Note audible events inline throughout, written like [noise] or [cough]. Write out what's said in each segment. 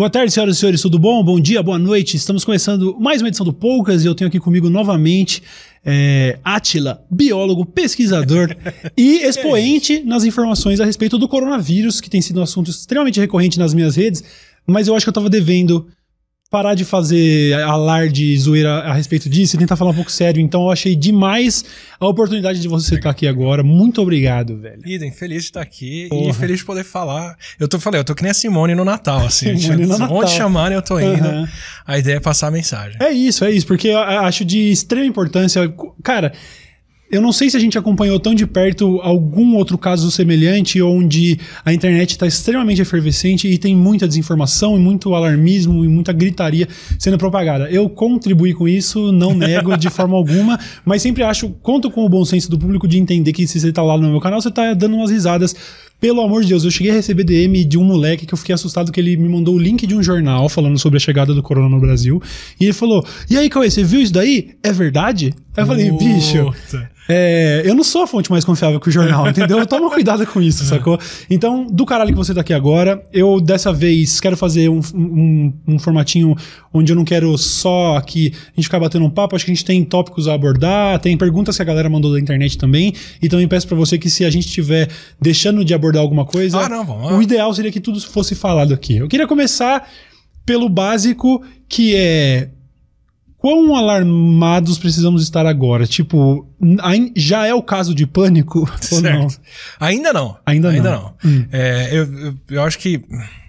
Boa tarde, senhoras e senhores, tudo bom? Bom dia, boa noite. Estamos começando mais uma edição do Poucas e eu tenho aqui comigo novamente é, Atila, biólogo, pesquisador [laughs] e expoente nas informações a respeito do coronavírus, que tem sido um assunto extremamente recorrente nas minhas redes, mas eu acho que eu estava devendo parar de fazer alarde zoeira a respeito disso e tentar falar um pouco sério. Então eu achei demais a oportunidade de você estar aqui agora. Muito obrigado, velho. Idem, feliz de estar aqui Porra. e feliz de poder falar. Eu tô falei, eu tô que nem a Simone no Natal, assim. Simone no Natal. Onde chamarem eu tô indo. Uhum. A ideia é passar a mensagem. É isso, é isso, porque eu acho de extrema importância. Cara, eu não sei se a gente acompanhou tão de perto algum outro caso semelhante onde a internet está extremamente efervescente e tem muita desinformação e muito alarmismo e muita gritaria sendo propagada. Eu contribuí com isso, não nego de forma alguma, [laughs] mas sempre acho, conto com o bom senso do público de entender que se você está lá no meu canal, você está dando umas risadas pelo amor de Deus, eu cheguei a receber DM de um moleque que eu fiquei assustado que ele me mandou o link de um jornal falando sobre a chegada do corona no Brasil. E ele falou: E aí, Cauê, você viu isso daí? É verdade? Aí eu falei, bicho. É, eu não sou a fonte mais confiável que o jornal, [laughs] entendeu? Toma cuidado com isso, sacou? Então, do caralho que você tá aqui agora, eu dessa vez quero fazer um, um, um formatinho onde eu não quero só aqui a gente ficar batendo um papo, acho que a gente tem tópicos a abordar, tem perguntas que a galera mandou da internet também, e também peço para você que se a gente estiver deixando de abordar alguma coisa, ah, não, vamos o ideal seria que tudo fosse falado aqui. Eu queria começar pelo básico, que é quão alarmados precisamos estar agora? Tipo, já é o caso de pânico [laughs] certo. ou não? Ainda não. Ainda, Ainda não. não. Hum. É, eu, eu, eu, acho que.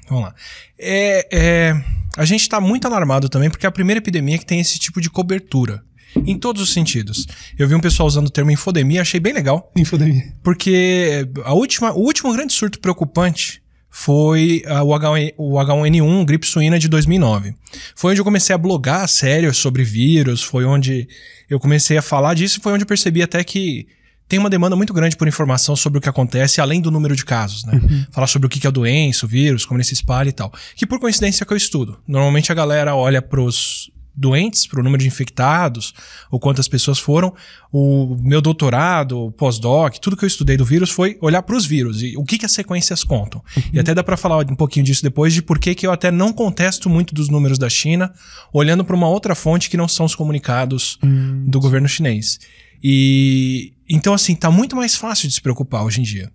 Vamos lá. É, é, a gente está muito alarmado também porque é a primeira epidemia que tem esse tipo de cobertura. Em todos os sentidos. Eu vi um pessoal usando o termo infodemia, achei bem legal. Infodemia. Porque a última, o último grande surto preocupante foi uh, o, H1, o H1N1, gripe suína de 2009. Foi onde eu comecei a blogar sério sobre vírus, foi onde eu comecei a falar disso e foi onde eu percebi até que tem uma demanda muito grande por informação sobre o que acontece, além do número de casos, né? Uhum. Falar sobre o que é a doença, o vírus, como ele se espalha e tal. Que por coincidência é que eu estudo. Normalmente a galera olha pros doentes, para o número de infectados, ou quantas pessoas foram. O meu doutorado, pós-doc, tudo que eu estudei do vírus foi olhar para os vírus e o que, que as sequências contam. Uhum. E até dá para falar um pouquinho disso depois, de por que eu até não contesto muito dos números da China, olhando para uma outra fonte que não são os comunicados uhum. do governo chinês. E então, assim, tá muito mais fácil de se preocupar hoje em dia.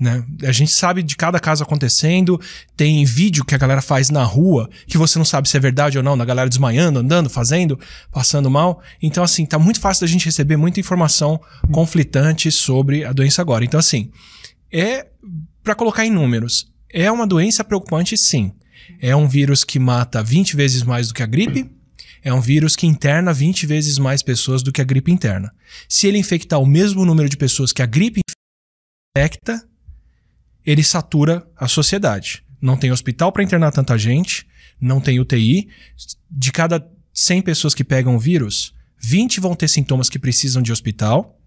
Né? A gente sabe de cada caso acontecendo, tem vídeo que a galera faz na rua, que você não sabe se é verdade ou não, da galera desmaiando, andando, fazendo, passando mal. Então, assim, tá muito fácil da gente receber muita informação conflitante sobre a doença agora. Então, assim, é para colocar em números, é uma doença preocupante, sim. É um vírus que mata 20 vezes mais do que a gripe. É um vírus que interna 20 vezes mais pessoas do que a gripe interna. Se ele infectar o mesmo número de pessoas que a gripe infecta, ele satura a sociedade. Não tem hospital para internar tanta gente, não tem UTI. De cada 100 pessoas que pegam o vírus, 20 vão ter sintomas que precisam de hospital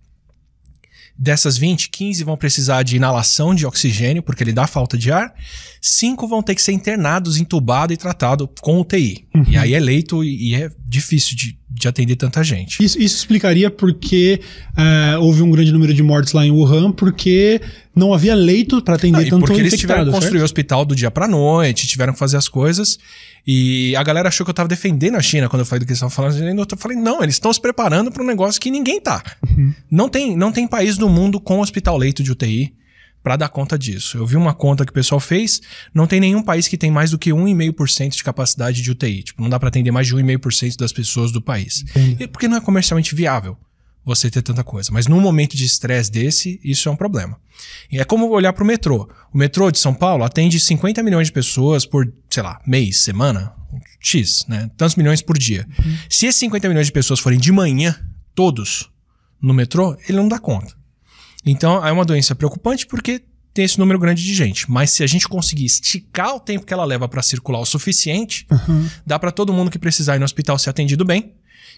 Dessas 20, 15 vão precisar de inalação de oxigênio, porque ele dá falta de ar. 5 vão ter que ser internados, entubados e tratados com UTI. Uhum. E aí é leito e é difícil de, de atender tanta gente. Isso, isso explicaria porque uh, houve um grande número de mortes lá em Wuhan, porque não havia leito para atender ah, tanto porque eles tiveram que construir o hospital do dia para noite, tiveram que fazer as coisas. E a galera achou que eu tava defendendo a China quando eu falei do que eles estavam falando. Eu falei, não, eles estão se preparando para um negócio que ninguém tá. Uhum. Não, tem, não tem país no mundo com hospital leito de UTI para dar conta disso. Eu vi uma conta que o pessoal fez, não tem nenhum país que tem mais do que 1,5% de capacidade de UTI. Tipo, não dá para atender mais de 1,5% das pessoas do país. E porque não é comercialmente viável você ter tanta coisa. Mas num momento de estresse desse, isso é um problema. E é como olhar para o metrô. O metrô de São Paulo atende 50 milhões de pessoas por, sei lá, mês, semana, X, né? Tantos milhões por dia. Uhum. Se esses 50 milhões de pessoas forem de manhã, todos, no metrô, ele não dá conta. Então, é uma doença preocupante porque tem esse número grande de gente. Mas se a gente conseguir esticar o tempo que ela leva para circular o suficiente, uhum. dá para todo mundo que precisar ir no hospital ser atendido bem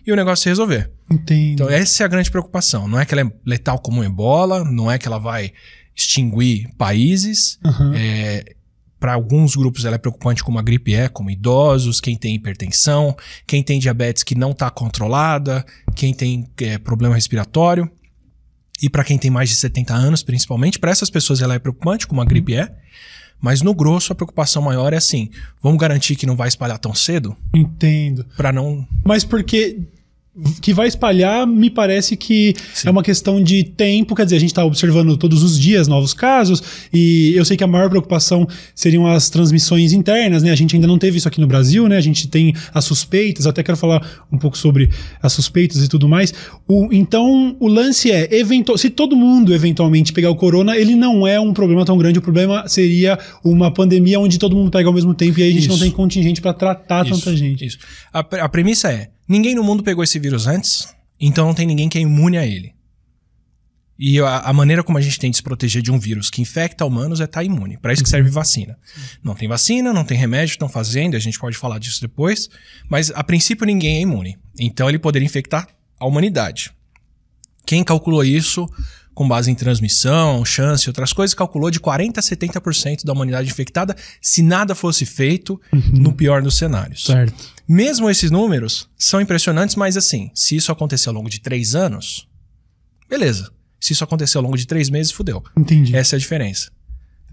e o negócio se resolver. Entendi. Então, essa é a grande preocupação. Não é que ela é letal como um ebola, não é que ela vai extinguir países. Uhum. É, para alguns grupos ela é preocupante como a gripe é, como idosos, quem tem hipertensão, quem tem diabetes que não está controlada, quem tem é, problema respiratório. E para quem tem mais de 70 anos, principalmente, para essas pessoas ela é preocupante, como a gripe é. Mas no grosso, a preocupação maior é assim: vamos garantir que não vai espalhar tão cedo? Entendo. Para não. Mas porque que vai espalhar, me parece que Sim. é uma questão de tempo. Quer dizer, a gente está observando todos os dias novos casos, e eu sei que a maior preocupação seriam as transmissões internas, né? A gente ainda não teve isso aqui no Brasil, né? A gente tem as suspeitas, até quero falar um pouco sobre as suspeitas e tudo mais. O, então, o lance é, eventual, se todo mundo eventualmente pegar o corona, ele não é um problema tão grande. O problema seria uma pandemia onde todo mundo pega ao mesmo tempo e aí a gente Isso. não tem contingente para tratar Isso, tanta gente. Isso. A, a premissa é: ninguém no mundo pegou esse vírus antes, então não tem ninguém que é imune a ele. E a, a maneira como a gente tem de se proteger de um vírus que infecta humanos é estar imune. Para isso que serve vacina. Não tem vacina, não tem remédio, estão fazendo, a gente pode falar disso depois, mas a princípio ninguém é imune. Então ele poderia infectar a humanidade. Quem calculou isso com base em transmissão, chance e outras coisas, calculou de 40% a 70% da humanidade infectada se nada fosse feito no pior dos cenários. Certo. Mesmo esses números são impressionantes, mas assim, se isso acontecer ao longo de três anos, beleza. Se isso acontecer ao longo de três meses, fudeu. Entendi. Essa é a diferença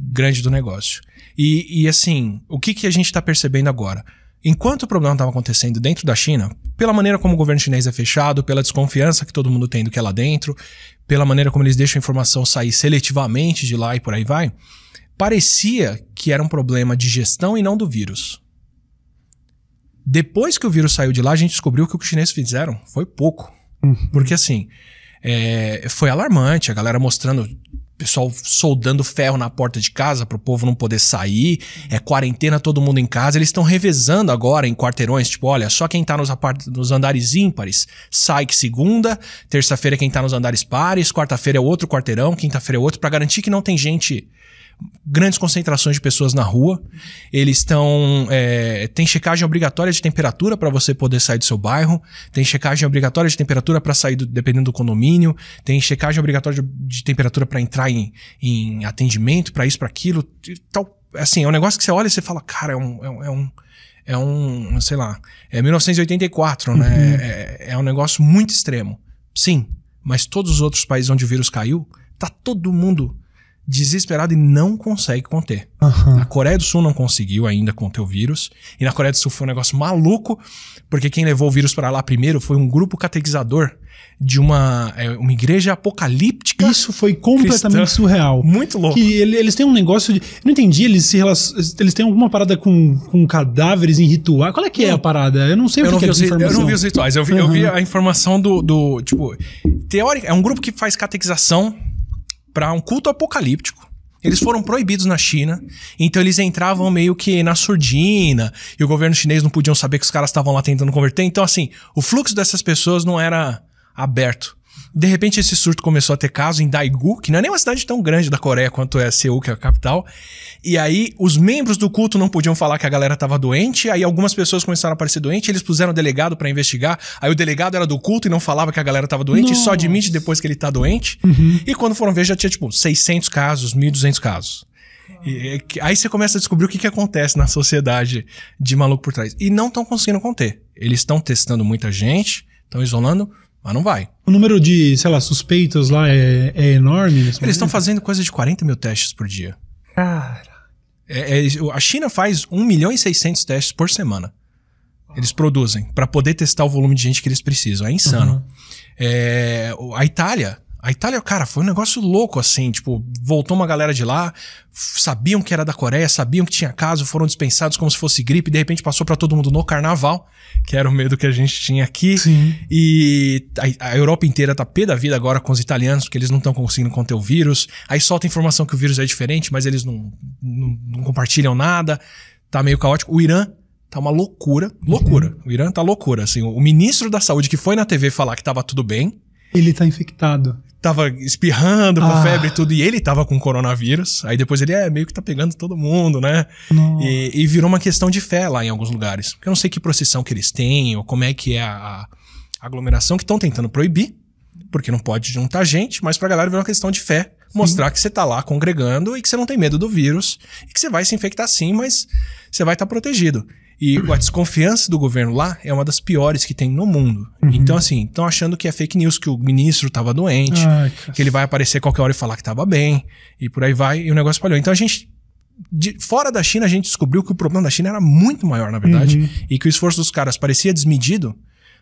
grande do negócio. E, e assim, o que, que a gente está percebendo agora? Enquanto o problema estava acontecendo dentro da China, pela maneira como o governo chinês é fechado, pela desconfiança que todo mundo tem do que é lá dentro, pela maneira como eles deixam a informação sair seletivamente de lá e por aí vai, parecia que era um problema de gestão e não do vírus. Depois que o vírus saiu de lá, a gente descobriu que o que os chineses fizeram foi pouco. Porque assim, é, foi alarmante, a galera mostrando pessoal soldando ferro na porta de casa para o povo não poder sair, é quarentena todo mundo em casa. Eles estão revezando agora em quarteirões, tipo, olha, só quem tá nos, nos andares ímpares sai que segunda, terça-feira quem tá nos andares pares, quarta-feira é outro quarteirão, quinta-feira é outro, para garantir que não tem gente grandes concentrações de pessoas na rua. Eles estão. É, tem checagem obrigatória de temperatura para você poder sair do seu bairro. Tem checagem obrigatória de temperatura para sair, do, dependendo do condomínio. Tem checagem obrigatória de, de temperatura para entrar em, em atendimento, para isso, para aquilo. Tal. Assim, é um negócio que você olha e você fala, cara, é um. É um, é um é um, sei lá, é 1984, né? É, é um negócio muito extremo. Sim, mas todos os outros países onde o vírus caiu, tá todo mundo desesperado e não consegue conter. Aham. A Coreia do Sul não conseguiu ainda conter o vírus. E na Coreia do Sul foi um negócio maluco, porque quem levou o vírus para lá primeiro foi um grupo catequizador de uma, é, uma igreja apocalíptica. Isso foi completamente Cristã. surreal. Muito louco. Que ele- eles têm um negócio de. Eu não entendi, eles se relac- Eles têm alguma parada com, com cadáveres em ritual. Qual é que é Não. a parada? Eu não sei Eu o não, que, que é essa eu não vi os rituais, eu vi, eu vi Uhum. a informação do, do. Tipo, teórica. É um grupo que faz catequização para um culto apocalíptico. Eles foram proibidos na China, então eles entravam meio que na surdina, e o governo chinês não podiam saber que os caras estavam lá tentando converter. Então, assim, o fluxo dessas pessoas não era aberto. De repente, esse surto começou a ter caso em Daegu, que não é nem uma cidade tão grande da Coreia quanto é Seul, que é a capital. E aí, os membros do culto não podiam falar que a galera tava doente. Aí, algumas pessoas começaram a aparecer doente. Eles puseram o delegado pra investigar. Aí, o delegado era do culto e não falava que a galera tava doente. E só Nossa. admite depois que ele tá doente. E quando foram ver, já tinha, tipo, 600 casos, 1.200 casos. E, é aí você começa a descobrir o que, que acontece na sociedade de maluco por trás. E não estão conseguindo conter. Eles estão testando muita gente, estão isolando, mas não vai. O número de, sei lá, suspeitos lá é, é enorme. Eles estão fazendo coisa de 40 mil testes por dia. Cara. É- é- a China faz 1 milhão e 600 testes por semana. Eles produzem para poder testar o volume de gente que eles precisam. É insano. Uhum. É, a Itália. A Itália, cara, foi um negócio louco, assim. Tipo, voltou uma galera de lá, sabiam que era da Coreia, sabiam que tinha caso, foram dispensados como se fosse gripe, de repente passou para todo mundo no carnaval, que era o medo que a gente tinha aqui. Sim. E a, a Europa inteira tá pé da vida agora com os italianos, porque eles não estão conseguindo conter o vírus. Aí solta informação que o vírus é diferente, mas eles não, não, não compartilham nada. Tá meio caótico. O Irã tá uma loucura. Loucura. O Irã tá loucura. Assim, o ministro da saúde que foi na TV falar que tava tudo bem, Ele tá infectado. Tava espirrando com Ah. febre e tudo, e ele tava com coronavírus. Aí depois ele é meio que tá pegando todo mundo, né? E, e virou uma questão de fé lá em alguns lugares. Porque eu não sei que procissão que eles têm, ou como é que é a, a aglomeração que estão tentando proibir, porque não pode juntar gente, mas pra galera virou uma questão de fé. Mostrar que você tá lá congregando e que você não tem medo do vírus, e que você vai se infectar sim, mas você vai estar protegido. E a desconfiança do governo lá é uma das piores que tem no mundo. Então, assim, estão achando que é fake news, que o ministro tava doente, Ai, que ele vai aparecer qualquer hora e falar que tava bem, e por aí vai, e o negócio espalhou. Então a gente de, fora da China, a gente descobriu que o problema da China era muito maior, na verdade, Uhum. e que o esforço dos caras parecia desmedido,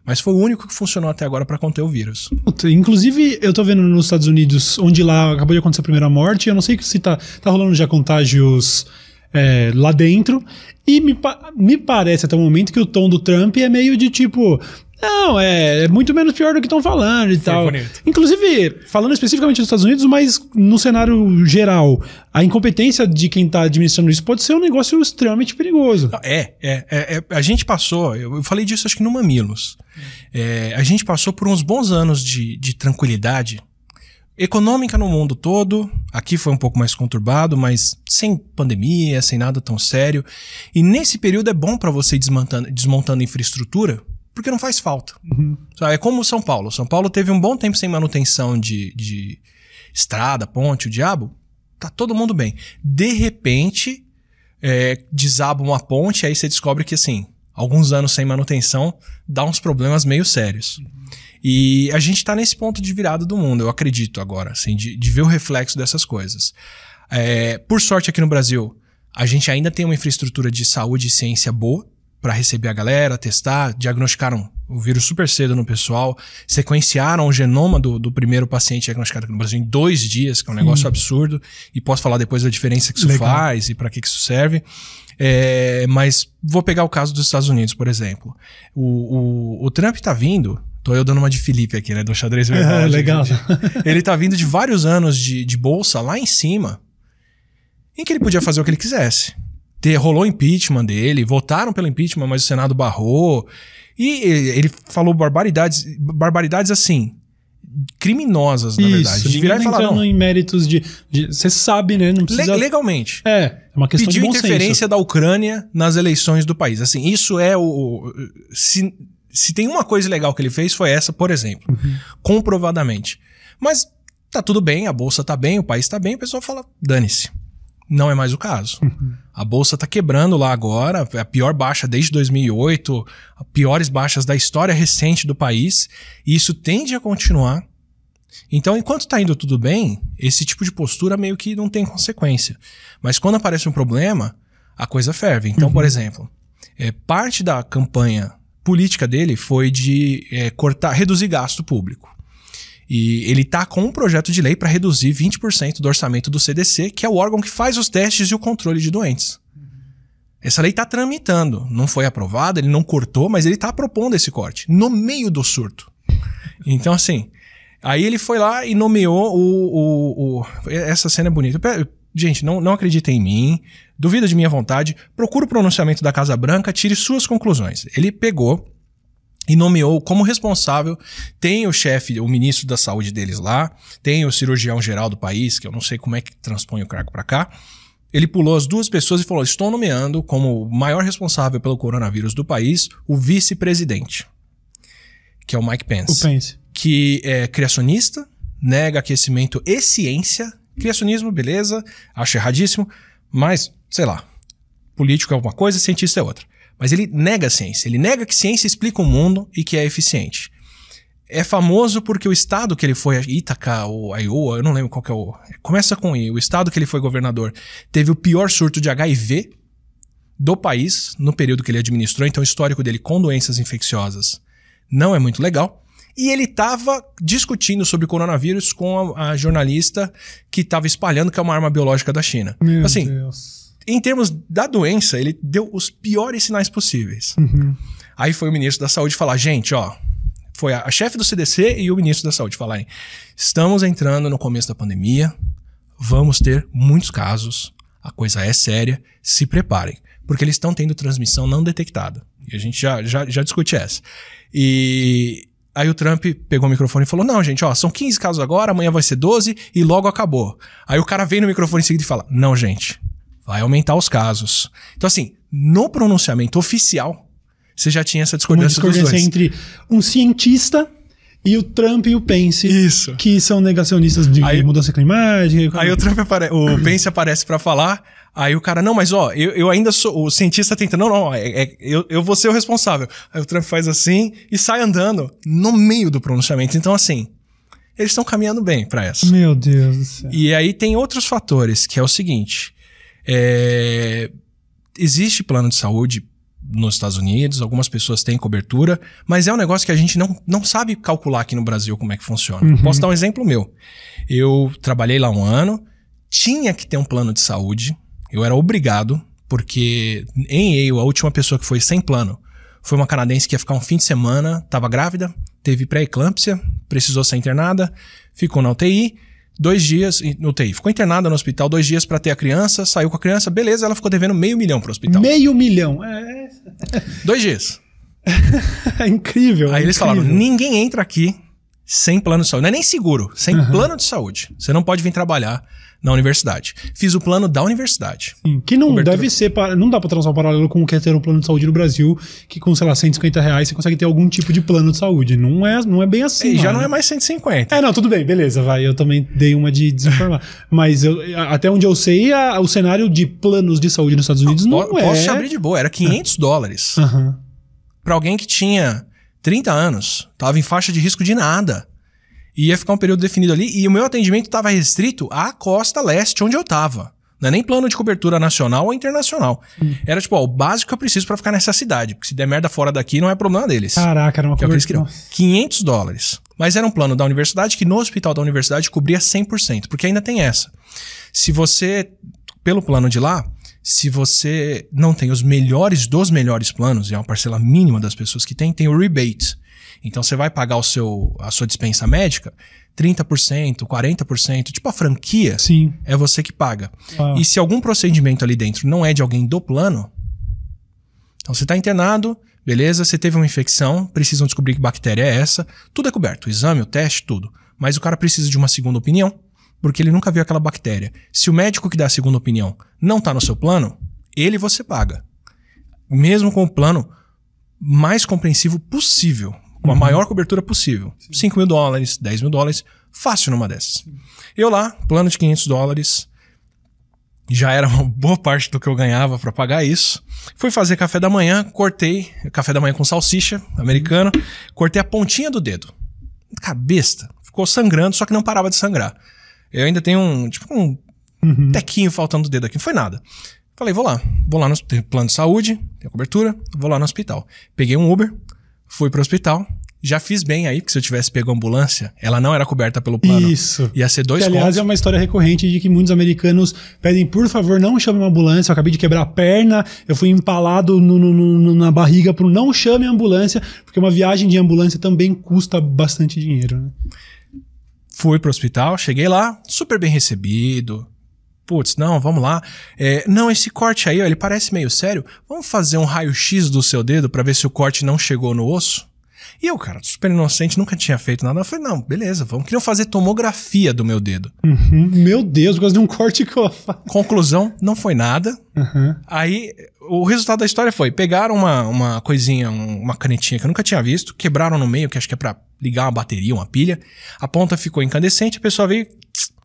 mas foi o único que funcionou até agora para conter o vírus. Puta, Inclusive, eu tô vendo nos Estados Unidos, onde lá acabou de acontecer a primeira morte, eu não sei se tá, tá rolando já contágios é, lá dentro, e me, me parece até o momento que o tom do Trump é meio de tipo. Não, é, é muito menos pior do que estão falando e tal. bonito. Inclusive, falando especificamente dos Estados Unidos, mas no cenário geral, a incompetência de quem tá administrando isso pode ser um negócio extremamente perigoso. É, é, é, é, a gente passou, eu, eu falei disso acho que no Mamilos. É, a gente passou por uns bons anos de, de tranquilidade econômica no mundo todo. Aqui foi um pouco mais conturbado, mas sem pandemia, sem nada tão sério. E nesse período é bom para você ir desmontando, desmontando infraestrutura, porque não faz falta. Sabe, É como São Paulo. São Paulo teve um bom tempo sem manutenção de, de estrada, ponte, o diabo. Tá todo mundo bem. De repente, é, desaba uma ponte, aí você descobre que, assim, alguns anos sem manutenção dá uns problemas meio sérios. E a gente tá nesse ponto de virada do mundo, eu acredito agora, assim, de, de ver o reflexo dessas coisas. É, por sorte, aqui no Brasil, a gente ainda tem uma infraestrutura de saúde e ciência boa para receber a galera, testar, diagnosticaram o vírus super cedo no pessoal, sequenciaram o genoma do, do primeiro paciente diagnosticado aqui no Brasil em dois dias, que é um negócio absurdo, e posso falar depois da diferença que isso Legal. faz e para que, que isso serve. É, mas vou pegar o caso dos Estados Unidos, por exemplo. O, o, o Trump tá vindo. Tô eu dando uma de Felipe aqui, né? Do xadrez verbal. É, legal. de- ele tá vindo de vários anos de, de bolsa lá em cima, em que ele podia fazer o que ele quisesse. Ter, rolou impeachment dele, votaram pelo impeachment, mas o Senado barrou. E ele falou barbaridades, barbaridades assim, criminosas, na verdade. De virar e falar, entrando não, em méritos de. Você sabe, né? Não precisa. legalmente. É, é uma questão Pediu de bom interferência senso. da Ucrânia nas eleições do país. Assim, isso é o. o- Se, se tem uma coisa legal que ele fez, foi essa, por exemplo. Uhum. Comprovadamente. Mas tá tudo bem, a bolsa tá bem, o país tá bem, o pessoal fala, dane-se. Não é mais o caso. Uhum. A bolsa tá quebrando lá agora, é a pior baixa desde 2008, as piores baixas da história recente do país, e isso tende a continuar. Então, enquanto tá indo tudo bem, esse tipo de postura meio que não tem consequência. Mas quando aparece um problema, a coisa ferve. Então, por exemplo, é, parte da campanha política dele foi de é, cortar, reduzir gasto público. E ele tá com um projeto de lei para reduzir 20% do orçamento do CDC, que é o órgão que faz os testes e o controle de doentes. Essa lei está tramitando, não foi aprovada, ele não cortou, mas ele está propondo esse corte no meio do surto. Então, assim, aí ele foi lá e nomeou o. o- o- essa cena é bonita. Gente, não, não acreditem em mim, duvida de minha vontade, procura o pronunciamento da Casa Branca, tire suas conclusões. Ele pegou e nomeou como responsável. Tem o chefe, o ministro da saúde deles lá, tem o cirurgião geral do país, que eu não sei como é que transpõe o cargo para cá. Ele pulou as duas pessoas e falou: Estou nomeando como o maior responsável pelo coronavírus do país o vice-presidente, que é o Mike Pence, O Pence. que é criacionista, nega aquecimento e ciência. Criacionismo, beleza, acho erradíssimo, mas, sei lá, político é uma coisa, cientista é outra. Mas ele nega a ciência. Ele nega que ciência explica o mundo e que é eficiente. É famoso porque o estado que ele foi, Ítaca ou Iowa, eu não lembro qual que é o. Começa com I. O estado que ele foi governador teve o pior surto de HIV do país no período que ele administrou, então o histórico dele com doenças infecciosas não é muito legal. E ele estava discutindo sobre coronavírus com a, a jornalista que estava espalhando que é uma arma biológica da China. Meu assim, Deus. Em termos da doença, ele deu os piores sinais possíveis. Uhum. Aí foi o ministro da Saúde falar: gente, ó. Foi a, a chefe do CDC e o ministro da Saúde falarem: estamos entrando no começo da pandemia, vamos ter muitos casos, a coisa é séria, se preparem. Porque eles estão tendo transmissão não detectada. E a gente já, já, já discute essa. E aí o Trump pegou o microfone e falou: Não, gente, ó, são 15 casos agora, amanhã vai ser 12 e logo acabou. Aí o cara vem no microfone em seguida e fala: Não, gente, vai aumentar os casos. Então, assim, no pronunciamento oficial, você já tinha essa Uma discordância, dos discordância entre um cientista e o Trump e o Pence, Isso. que são negacionistas de Aí- mudança climática. Aí o Trump apare... o [clears throat] Pence aparece pra falar, aí o cara, não, mas ó, eu, eu ainda sou, o cientista tenta, não, não, é, é- eu, eu vou ser o responsável. Aí o Trump faz assim e sai andando no meio do pronunciamento. Então, assim, eles estão caminhando bem pra essa. Meu Deus do céu. E aí tem outros fatores, que é o seguinte. É, existe plano de saúde nos Estados Unidos, algumas pessoas têm cobertura, mas é um negócio que a gente não, não sabe calcular aqui no Brasil como é que funciona. Uhum. Posso dar um exemplo meu. Eu trabalhei lá um ano, tinha que ter um plano de saúde, eu era obrigado, porque em Yale, a última pessoa que foi sem plano foi uma canadense que ia ficar um fim de semana, estava grávida, teve pré-eclâmpsia, precisou ser internada, ficou na UTI, dois dias no UTI. Ficou internada no hospital dois dias para ter a criança, saiu com a criança, beleza, ela ficou devendo meio milhão pro hospital. Meio milhão. É, Dois dias. [laughs] é incrível. Aí é eles incrível. falaram: ninguém entra aqui sem plano de saúde. Não é nem seguro, sem plano de saúde. Você não pode vir trabalhar na universidade. Fiz o plano da universidade. Sim, Que não Cobertura. deve ser. Não dá pra traçar um paralelo com o que é ter um plano de saúde no Brasil, que com, sei lá, 150 reais você consegue ter algum tipo de plano de saúde. Não é, não é bem assim. e já não é mais 150. É, não, tudo bem, beleza, vai. Eu também dei uma de desinformar. [laughs] Mas eu- até onde eu sei, a- o cenário de planos de saúde nos Estados Unidos não, Po- é. Posso te abrir de boa. Era 500 dólares. Aham. Pra alguém que tinha 30 anos, tava em faixa de risco de nada. Ia ficar um período definido ali. E o meu atendimento estava restrito à costa leste, onde eu tava. Não é nem plano de cobertura nacional ou internacional. Era tipo, ó, o básico que eu preciso pra ficar nessa cidade. Porque se der merda fora daqui, não é problema deles. Caraca, era uma Que é o que eles cobertura. queriam. 500 dólares. Mas era um plano da universidade que no hospital da universidade cobria 100%. Porque ainda tem essa. Se você, pelo plano de lá, se você não tem os melhores dos melhores planos, e é uma parcela mínima das pessoas que tem, tem o rebate. Então você vai pagar o seu, a sua dispensa médica 30%, 40%, tipo a franquia, Sim. é você que paga. Uau. E se algum procedimento ali dentro não é de alguém do plano, então você está internado, beleza, você teve uma infecção, precisam descobrir que bactéria é essa, tudo é coberto, o exame, o teste, tudo. Mas o cara precisa de uma segunda opinião, porque ele nunca viu aquela bactéria. Se o médico que dá a segunda opinião não está no seu plano, ele você paga. Mesmo com o plano mais compreensivo possível, com a maior cobertura possível. 5 mil dólares, 10 mil dólares, fácil numa dessas. Eu lá, plano de 500 dólares, já era uma boa parte do que eu ganhava para pagar isso. Fui fazer café da manhã, cortei café da manhã com salsicha americano, cortei a pontinha do dedo. Cabeça. Ficou sangrando, só que não parava de sangrar. Eu ainda tenho um, tipo, um tequinho faltando do dedo aqui. Não foi nada. Falei, vou lá. Vou lá no plano de saúde, tem cobertura, vou lá no hospital. Peguei um Uber, fui pro hospital. Já fiz bem aí, porque se eu tivesse pego a ambulância, ela não era coberta pelo plano. Isso. Ia ser dois Que, aliás, contos. é uma história recorrente de que muitos americanos pedem, por favor, não chame uma ambulância. Eu acabei de quebrar a perna, eu fui empalado no- no- no- na barriga por não chame a ambulância, porque uma viagem de ambulância também custa bastante dinheiro. Né? Fui pro hospital, cheguei lá, super bem recebido. Putz, não, vamos lá. É, não, esse corte aí, ó, ele parece meio sério. Vamos fazer um raio-x do seu dedo pra ver se o corte não chegou no osso? E eu, cara, super inocente, nunca tinha feito nada. Eu falei, não, beleza, vamos. Queriam fazer tomografia do meu dedo. Uhum. Meu Deus, por causa de um corte que eu. Conclusão, não foi nada. Uhum. Aí, o resultado da história foi: pegaram uma, uma coisinha, um- uma canetinha que eu nunca tinha visto, quebraram no meio, que acho que é pra ligar uma bateria, uma pilha. A ponta ficou incandescente, a pessoa veio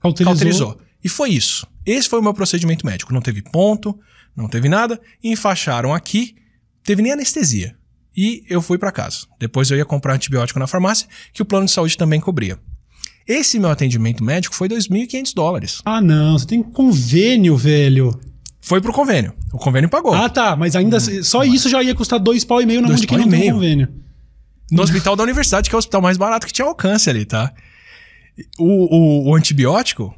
Cauterizou. cauterizou. E foi isso. Esse foi o meu procedimento médico. Não teve ponto, não teve nada. E enfaixaram aqui, teve nem anestesia. E eu fui pra casa. Depois eu ia comprar antibiótico na farmácia, que o plano de saúde também cobria. Esse meu atendimento médico foi 2.500 dólares. Ah, não, você tem convênio, velho. Foi pro convênio. O convênio pagou. Ah, tá, mas ainda só isso já ia custar dois pau e meio na mão Dois de quem não tem convênio. No hospital da universidade, que é o hospital mais barato que tinha alcance ali, tá? O, o, o antibiótico,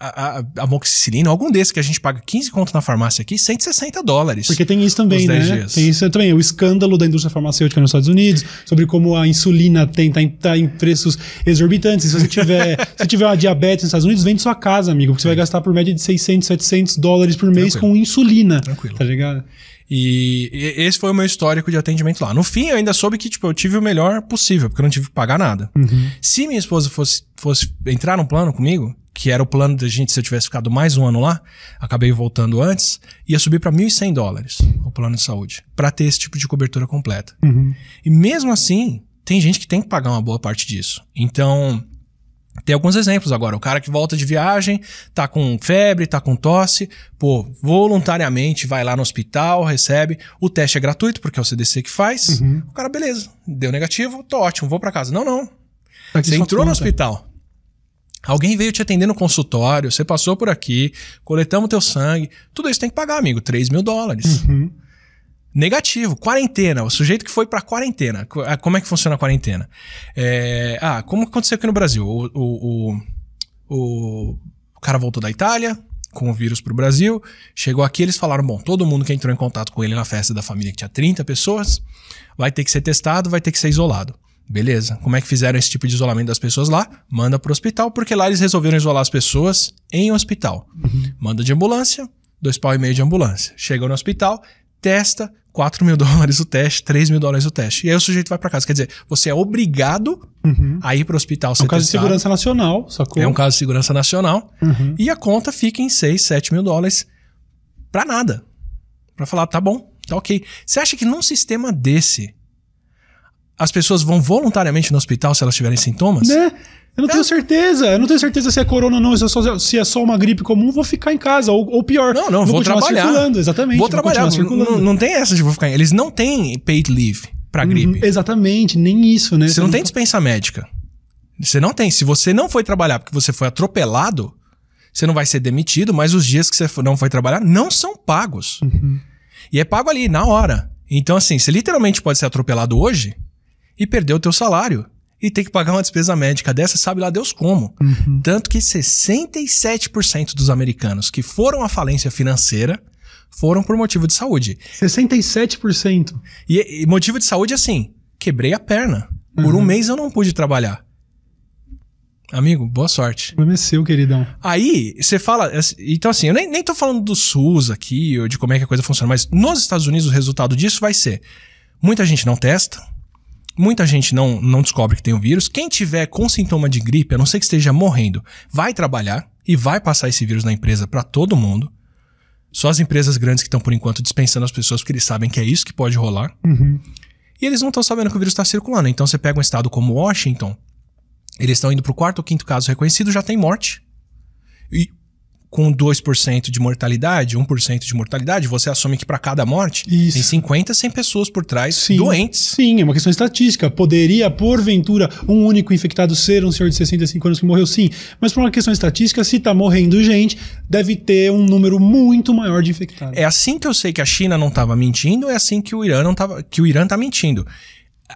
a, a, a amoxicilina, algum desses que a gente paga 15 conto na farmácia aqui, 160 dólares. Porque tem isso também, né? 10 dias. Tem isso também, o escândalo da indústria farmacêutica nos Estados Unidos, sobre como a insulina tem, tá, em, tá em preços exorbitantes. Se você tiver, [laughs] se tiver uma diabetes nos Estados Unidos, vende sua casa, amigo, porque você vai gastar por média de 600, 700 dólares por mês Tranquilo. com insulina. Tranquilo. Tá ligado? E, esse foi o meu histórico de atendimento lá. No fim, eu ainda soube que, tipo, eu tive o melhor possível, porque eu não tive que pagar nada. Se minha esposa fosse, fosse entrar num plano comigo, que era o plano da gente se eu tivesse ficado mais um ano lá, acabei voltando antes, ia subir para 1.100 dólares o plano de saúde, para ter esse tipo de cobertura completa. E mesmo assim, tem gente que tem que pagar uma boa parte disso. Então, tem alguns exemplos agora. O cara que volta de viagem, tá com febre, tá com tosse, pô, voluntariamente vai lá no hospital, recebe. O teste é gratuito, porque é o CDC que faz. O cara, beleza, deu negativo, tô ótimo, vou pra casa. Não, não. Tá aqui Você entrou no conta. hospital. Alguém veio te atender no consultório, você passou por aqui, coletamos teu sangue. Tudo isso tem que pagar, amigo. 3 mil dólares. Uhum. Negativo. Quarentena. O sujeito que foi pra quarentena. Ah, Como é que funciona a quarentena? É, ah, como aconteceu aqui no Brasil? O, o, o, o, o cara voltou da Itália com o vírus pro Brasil. Chegou aqui, eles falaram: bom, todo mundo que entrou em contato com ele na festa da família, que tinha 30 pessoas, vai ter que ser testado, vai ter que ser isolado. Beleza. Como é que fizeram esse tipo de isolamento das pessoas lá? Manda pro hospital, porque lá eles resolveram isolar as pessoas em hospital. Manda de ambulância, dois pau e meio de ambulância. Chega no hospital, testa, 4 mil [laughs] dólares o teste, 3 mil dólares o teste. E aí o sujeito vai pra casa. Quer dizer, você é obrigado a ir pro hospital É um caso de testado. segurança nacional, sacou? É um caso de segurança nacional. Uhum. E a conta fica em 6, 7 mil dólares pra nada. Pra falar, tá bom, tá ok. Você acha que num sistema desse as pessoas vão voluntariamente no hospital se elas tiverem sintomas? Né? Eu não tenho certeza. Eu não tenho certeza se é corona ou não. Se é só, se é só uma gripe comum, vou ficar em casa. Ou, ou pior. Não, não, vou, continuar trabalhar. circulando. Exatamente. Vou trabalhar. continuar Não, circulando. não tem essa de vou ficar. em- Eles não têm paid leave pra Uhum, gripe. Exatamente, nem isso, né? Você não tem dispensa médica. Você não tem. Se você não foi trabalhar porque você foi atropelado, você não vai ser demitido, mas os dias que você não foi trabalhar não são pagos. Uhum. E é pago ali, na hora. Então, assim, você literalmente pode ser atropelado hoje e perder o teu salário. E ter que pagar uma despesa médica dessa, sabe lá Deus como. Uhum. Tanto que 67% dos americanos que foram à falência financeira foram por motivo de saúde. 67%. E, e motivo de saúde, assim, quebrei a perna. Por Uhum. um mês eu não pude trabalhar. Amigo, boa sorte. O problema é seu, queridão. Aí, você fala. Então, assim, eu nem, nem tô falando do SUS aqui, ou de como é que a coisa funciona, mas nos Estados Unidos o resultado disso vai ser: muita gente não testa, muita gente não, não descobre que tem o vírus. Quem tiver com sintoma de gripe, a não ser que esteja morrendo, vai trabalhar e vai passar esse vírus na empresa para todo mundo. Só as empresas grandes que estão, por enquanto, dispensando as pessoas porque eles sabem que é isso que pode rolar. Uhum. E eles não estão sabendo que o vírus está circulando. Então você pega um estado como Washington, eles estão indo para o quarto ou quinto caso reconhecido, já tem morte. E com 2% de mortalidade, 1% de mortalidade, você assume que para cada morte Isso. tem 50, 100 pessoas por trás Sim. doentes. Sim, é uma questão estatística. Poderia, porventura, um único infectado ser um senhor de 65 anos que morreu? Sim. Mas por uma questão estatística, se tá morrendo gente, deve ter um número muito maior de infectados. É assim que eu sei que a China não estava mentindo, é assim que o Irã não tava, que o Irã tá mentindo.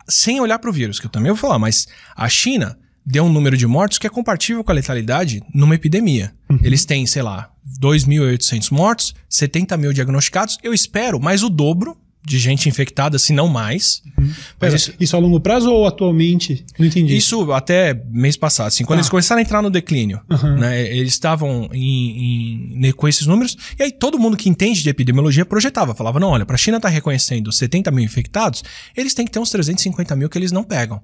Sem olhar para o vírus, que eu também vou falar, mas a China deu um número de mortos que é compatível com a letalidade numa epidemia. Eles têm, sei lá, 2.800 mortos, 70 mil diagnosticados. Eu espero mais o dobro de gente infectada, se não mais. Mas Pera, isso, isso... a longo prazo ou atualmente? Não entendi. isso até mês passado, assim, quando Tá. eles começaram a entrar no declínio, Aham. né, eles estavam em, em- com esses números, e aí todo mundo que entende de epidemiologia projetava, falava, não, olha, para a China estar reconhecendo 70 mil infectados, eles têm que ter uns 350 mil que eles não pegam.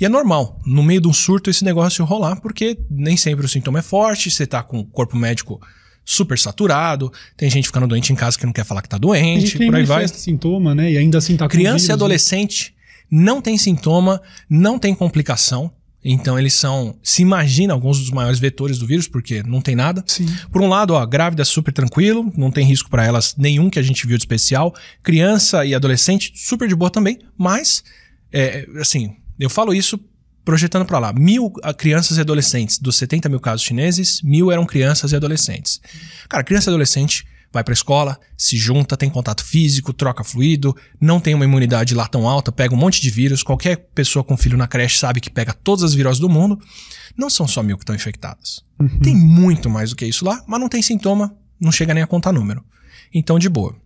E é normal, no meio de um surto, esse negócio rolar, porque nem sempre o sintoma é forte, você tá com o corpo médico super saturado, tem gente ficando doente em casa que não quer falar que tá doente, por aí vai. sintoma, né? E ainda assim tá com Criança vírus, e né? adolescente não tem sintoma, não tem complicação. Então eles são, se imagina, alguns dos maiores vetores do vírus, porque não tem nada. Sim. Por um lado, ó, grávida super tranquilo, não tem risco para elas nenhum que a gente viu de especial. Criança e adolescente super de boa também, mas é, assim, eu falo isso projetando para lá. Mil ah, crianças e adolescentes dos 70 mil casos chineses, mil eram crianças e adolescentes. Cara, criança e adolescente vai pra escola, se junta, tem contato físico, troca fluido, não tem uma imunidade lá tão alta, pega um monte de vírus. Qualquer pessoa com filho na creche sabe que pega todas as viroses do mundo. Não são só mil que estão infectadas. Tem muito mais do que isso lá, mas não tem sintoma, não chega nem a contar número. Então, de boa.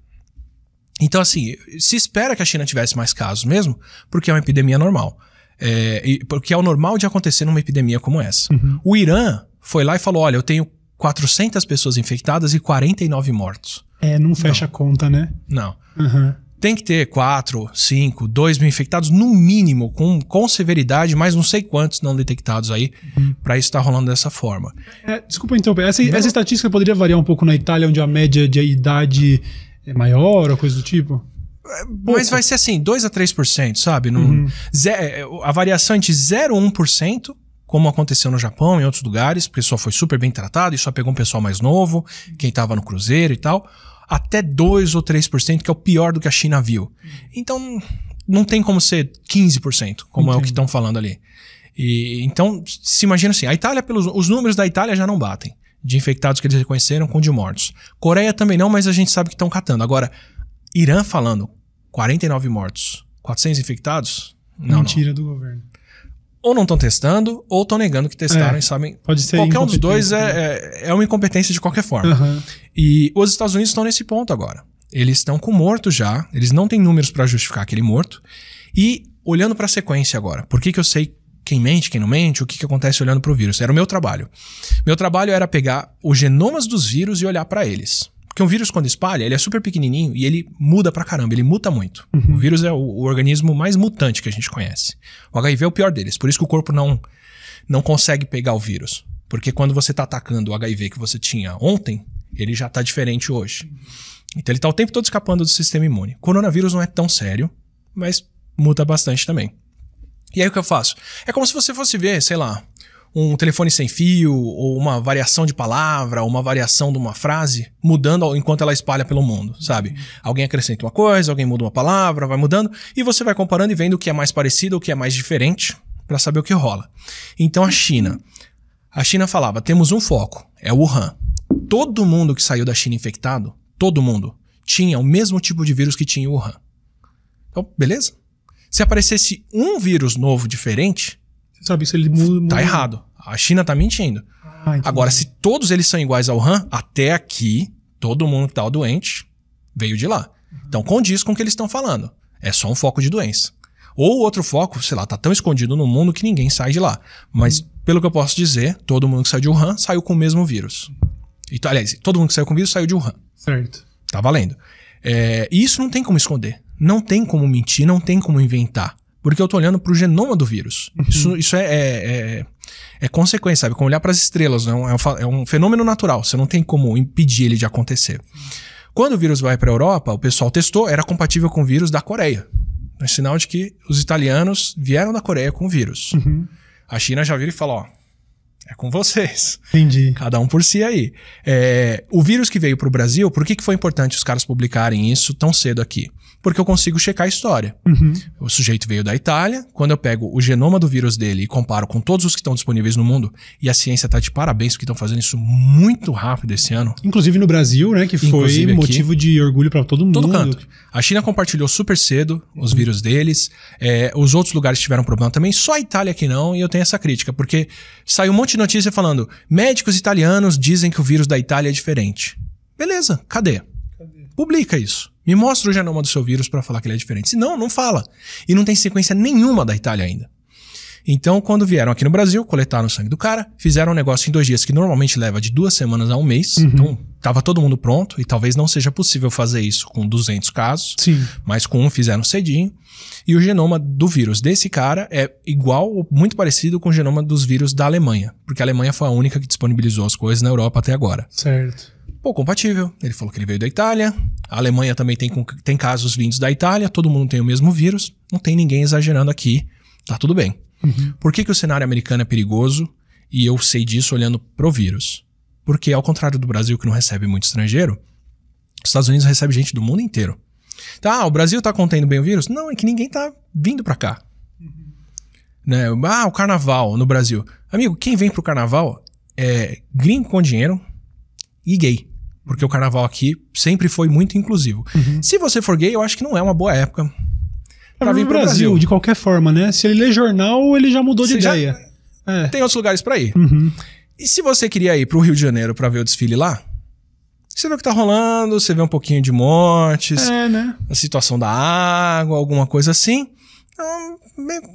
Então, assim, se espera que a China tivesse mais casos mesmo, porque é uma epidemia normal. É, e- porque é o normal de acontecer numa epidemia como essa. O Irã foi lá e falou: olha, eu tenho 400 pessoas infectadas e 49 mortos. É, não fecha a conta, né? Não. Aham. Tem que ter 4, 5, 2 mil infectados, no mínimo, com, com severidade, mas não sei quantos não detectados aí, pra isso estar rolando dessa forma. É, desculpa interromper. Essa, essa estatística poderia variar um pouco na Itália, onde a média de idade é maior ou coisa do tipo? Mas vai ser assim, 2 a 3%, sabe? Não, ze- a variação entre 0 e 1%, como aconteceu no Japão e em outros lugares, o pessoal foi super bem tratado e só pegou um pessoal mais novo, quem tava no cruzeiro e tal, até 2 ou 3%, que é o pior do que a China viu. Então, não tem como ser 15%, como é o que estão falando ali. E então, se imagina assim, a Itália, pelos os números da Itália já não batem de infectados que eles reconheceram com de mortos. Coreia também não, mas a gente sabe que estão catando. Agora, Irã falando 49 mortos, 400 infectados? Não, Mentira do governo. Ou não estão testando, ou estão negando que testaram É, e sabem. Pode ser Qualquer um dos dois é, é, é uma incompetência de qualquer forma. Aham. E os Estados Unidos estão nesse ponto agora. Eles estão com morto já, eles não têm números para justificar aquele morto. E olhando para a sequência agora, por que, que eu sei quem mente, quem não mente, o que, que acontece olhando para o vírus? Era o meu trabalho. Meu trabalho era pegar os genomas dos vírus e olhar para eles. Porque um vírus, quando espalha, ele é super pequenininho e ele muda pra caramba, ele muta muito. O vírus é o, o organismo mais mutante que a gente conhece. O HIV é o pior deles, por isso que o corpo não, não consegue pegar o vírus. Porque quando você está atacando o HIV que você tinha ontem, ele já está diferente hoje. Então ele está o tempo todo escapando do sistema imune. Coronavírus não é tão sério, mas muta bastante também. E aí o que eu faço? É como se você fosse ver, sei lá, um telefone sem fio, ou uma variação de palavra, ou uma variação de uma frase, mudando enquanto ela espalha pelo mundo, sabe? Alguém acrescenta uma coisa, alguém muda uma palavra, vai mudando, e você vai comparando e vendo o que é mais parecido, o que é mais diferente, para saber o que rola. Então a China. A China falava: temos um foco, é o Wuhan. Todo mundo que saiu da China infectado, todo mundo, tinha o mesmo tipo de vírus que tinha o Wuhan. Então, beleza? Se aparecesse um vírus novo diferente, sabe se ele muda. tá errado. A China tá mentindo. Ah. Agora, se todos eles são iguais ao Han, até aqui, todo mundo que tá doente veio de lá. Então condiz com o que eles estão falando. É só um foco de doença. Ou outro foco, sei lá, tá tão escondido no mundo que ninguém sai de lá. Mas, pelo que eu posso dizer, todo mundo que saiu de Wuhan saiu com o mesmo vírus. Então, aliás, todo mundo que saiu com o vírus saiu de Wuhan. Certo. Tá valendo. É, e isso não tem como esconder. Não tem como mentir, não tem como inventar. Porque eu tô olhando pro genoma do vírus. Isso, isso é, é, é, é consequência, sabe? Como olhar para as estrelas. né? É um, é é um fenômeno natural. Você não tem como impedir ele de acontecer. Quando o vírus vai para a Europa, o pessoal testou, era compatível com o vírus da Coreia. É sinal de que os italianos vieram da Coreia com o vírus. A China já vira e fala: ó, é com vocês. Entendi. Cada um por si aí. É, o vírus que veio para o Brasil, por que, que foi importante os caras publicarem isso tão cedo aqui? Porque eu consigo checar a história. Uhum. O sujeito veio da Itália, quando eu pego o genoma do vírus dele e comparo com todos os que estão disponíveis no mundo, e a ciência tá de parabéns porque estão fazendo isso muito rápido esse ano. Inclusive no Brasil, né? Que foi aqui. motivo de orgulho pra todo mundo. Todo canto. A China compartilhou super cedo os vírus deles. É, os outros lugares tiveram problema também. Só a Itália que não. E eu tenho essa crítica. Porque saiu um monte de notícia falando médicos italianos dizem que o vírus da Itália é diferente. Beleza, cadê? Publica isso. Me mostra o genoma do seu vírus para falar que ele é diferente. Se não, não fala. E não tem sequência nenhuma da Itália ainda. Então, quando vieram aqui no Brasil, coletaram o sangue do cara, fizeram um negócio em dois dias que normalmente leva de duas semanas a um mês. Então, tava todo mundo pronto e talvez não seja possível fazer isso com 200 casos, Sim. mas com um fizeram cedinho. E o genoma do vírus desse cara é igual ou muito parecido com o genoma dos vírus da Alemanha, porque a Alemanha foi a única que disponibilizou as coisas na Europa até agora. Certo. Pô, compatível. Ele falou que ele veio da Itália. A Alemanha também tem, tem casos vindos da Itália. Todo mundo tem o mesmo vírus. Não tem ninguém exagerando aqui. Tá tudo bem. Por que, que o cenário americano é perigoso? E eu sei disso olhando pro vírus. Porque, ao contrário do Brasil, que não recebe muito estrangeiro, os Estados Unidos recebe gente do mundo inteiro. Tá, o Brasil tá contendo bem o vírus? Não, é que ninguém tá vindo pra cá. Né? Ah, o carnaval no Brasil. Amigo, quem vem pro carnaval é gringo com dinheiro e gay. Porque o carnaval aqui sempre foi muito inclusivo. Se você for gay, eu acho que não é uma boa época Pra vir pro Brasil, de qualquer forma, né? Se ele lê jornal, ele já mudou de Você já- ideia. É. Tem outros lugares pra ir. Uhum. E se você queria ir pro Rio de Janeiro pra ver o desfile lá, você vê o que tá rolando, você vê um pouquinho de mortes, É, né? a situação da água, alguma coisa assim. Então,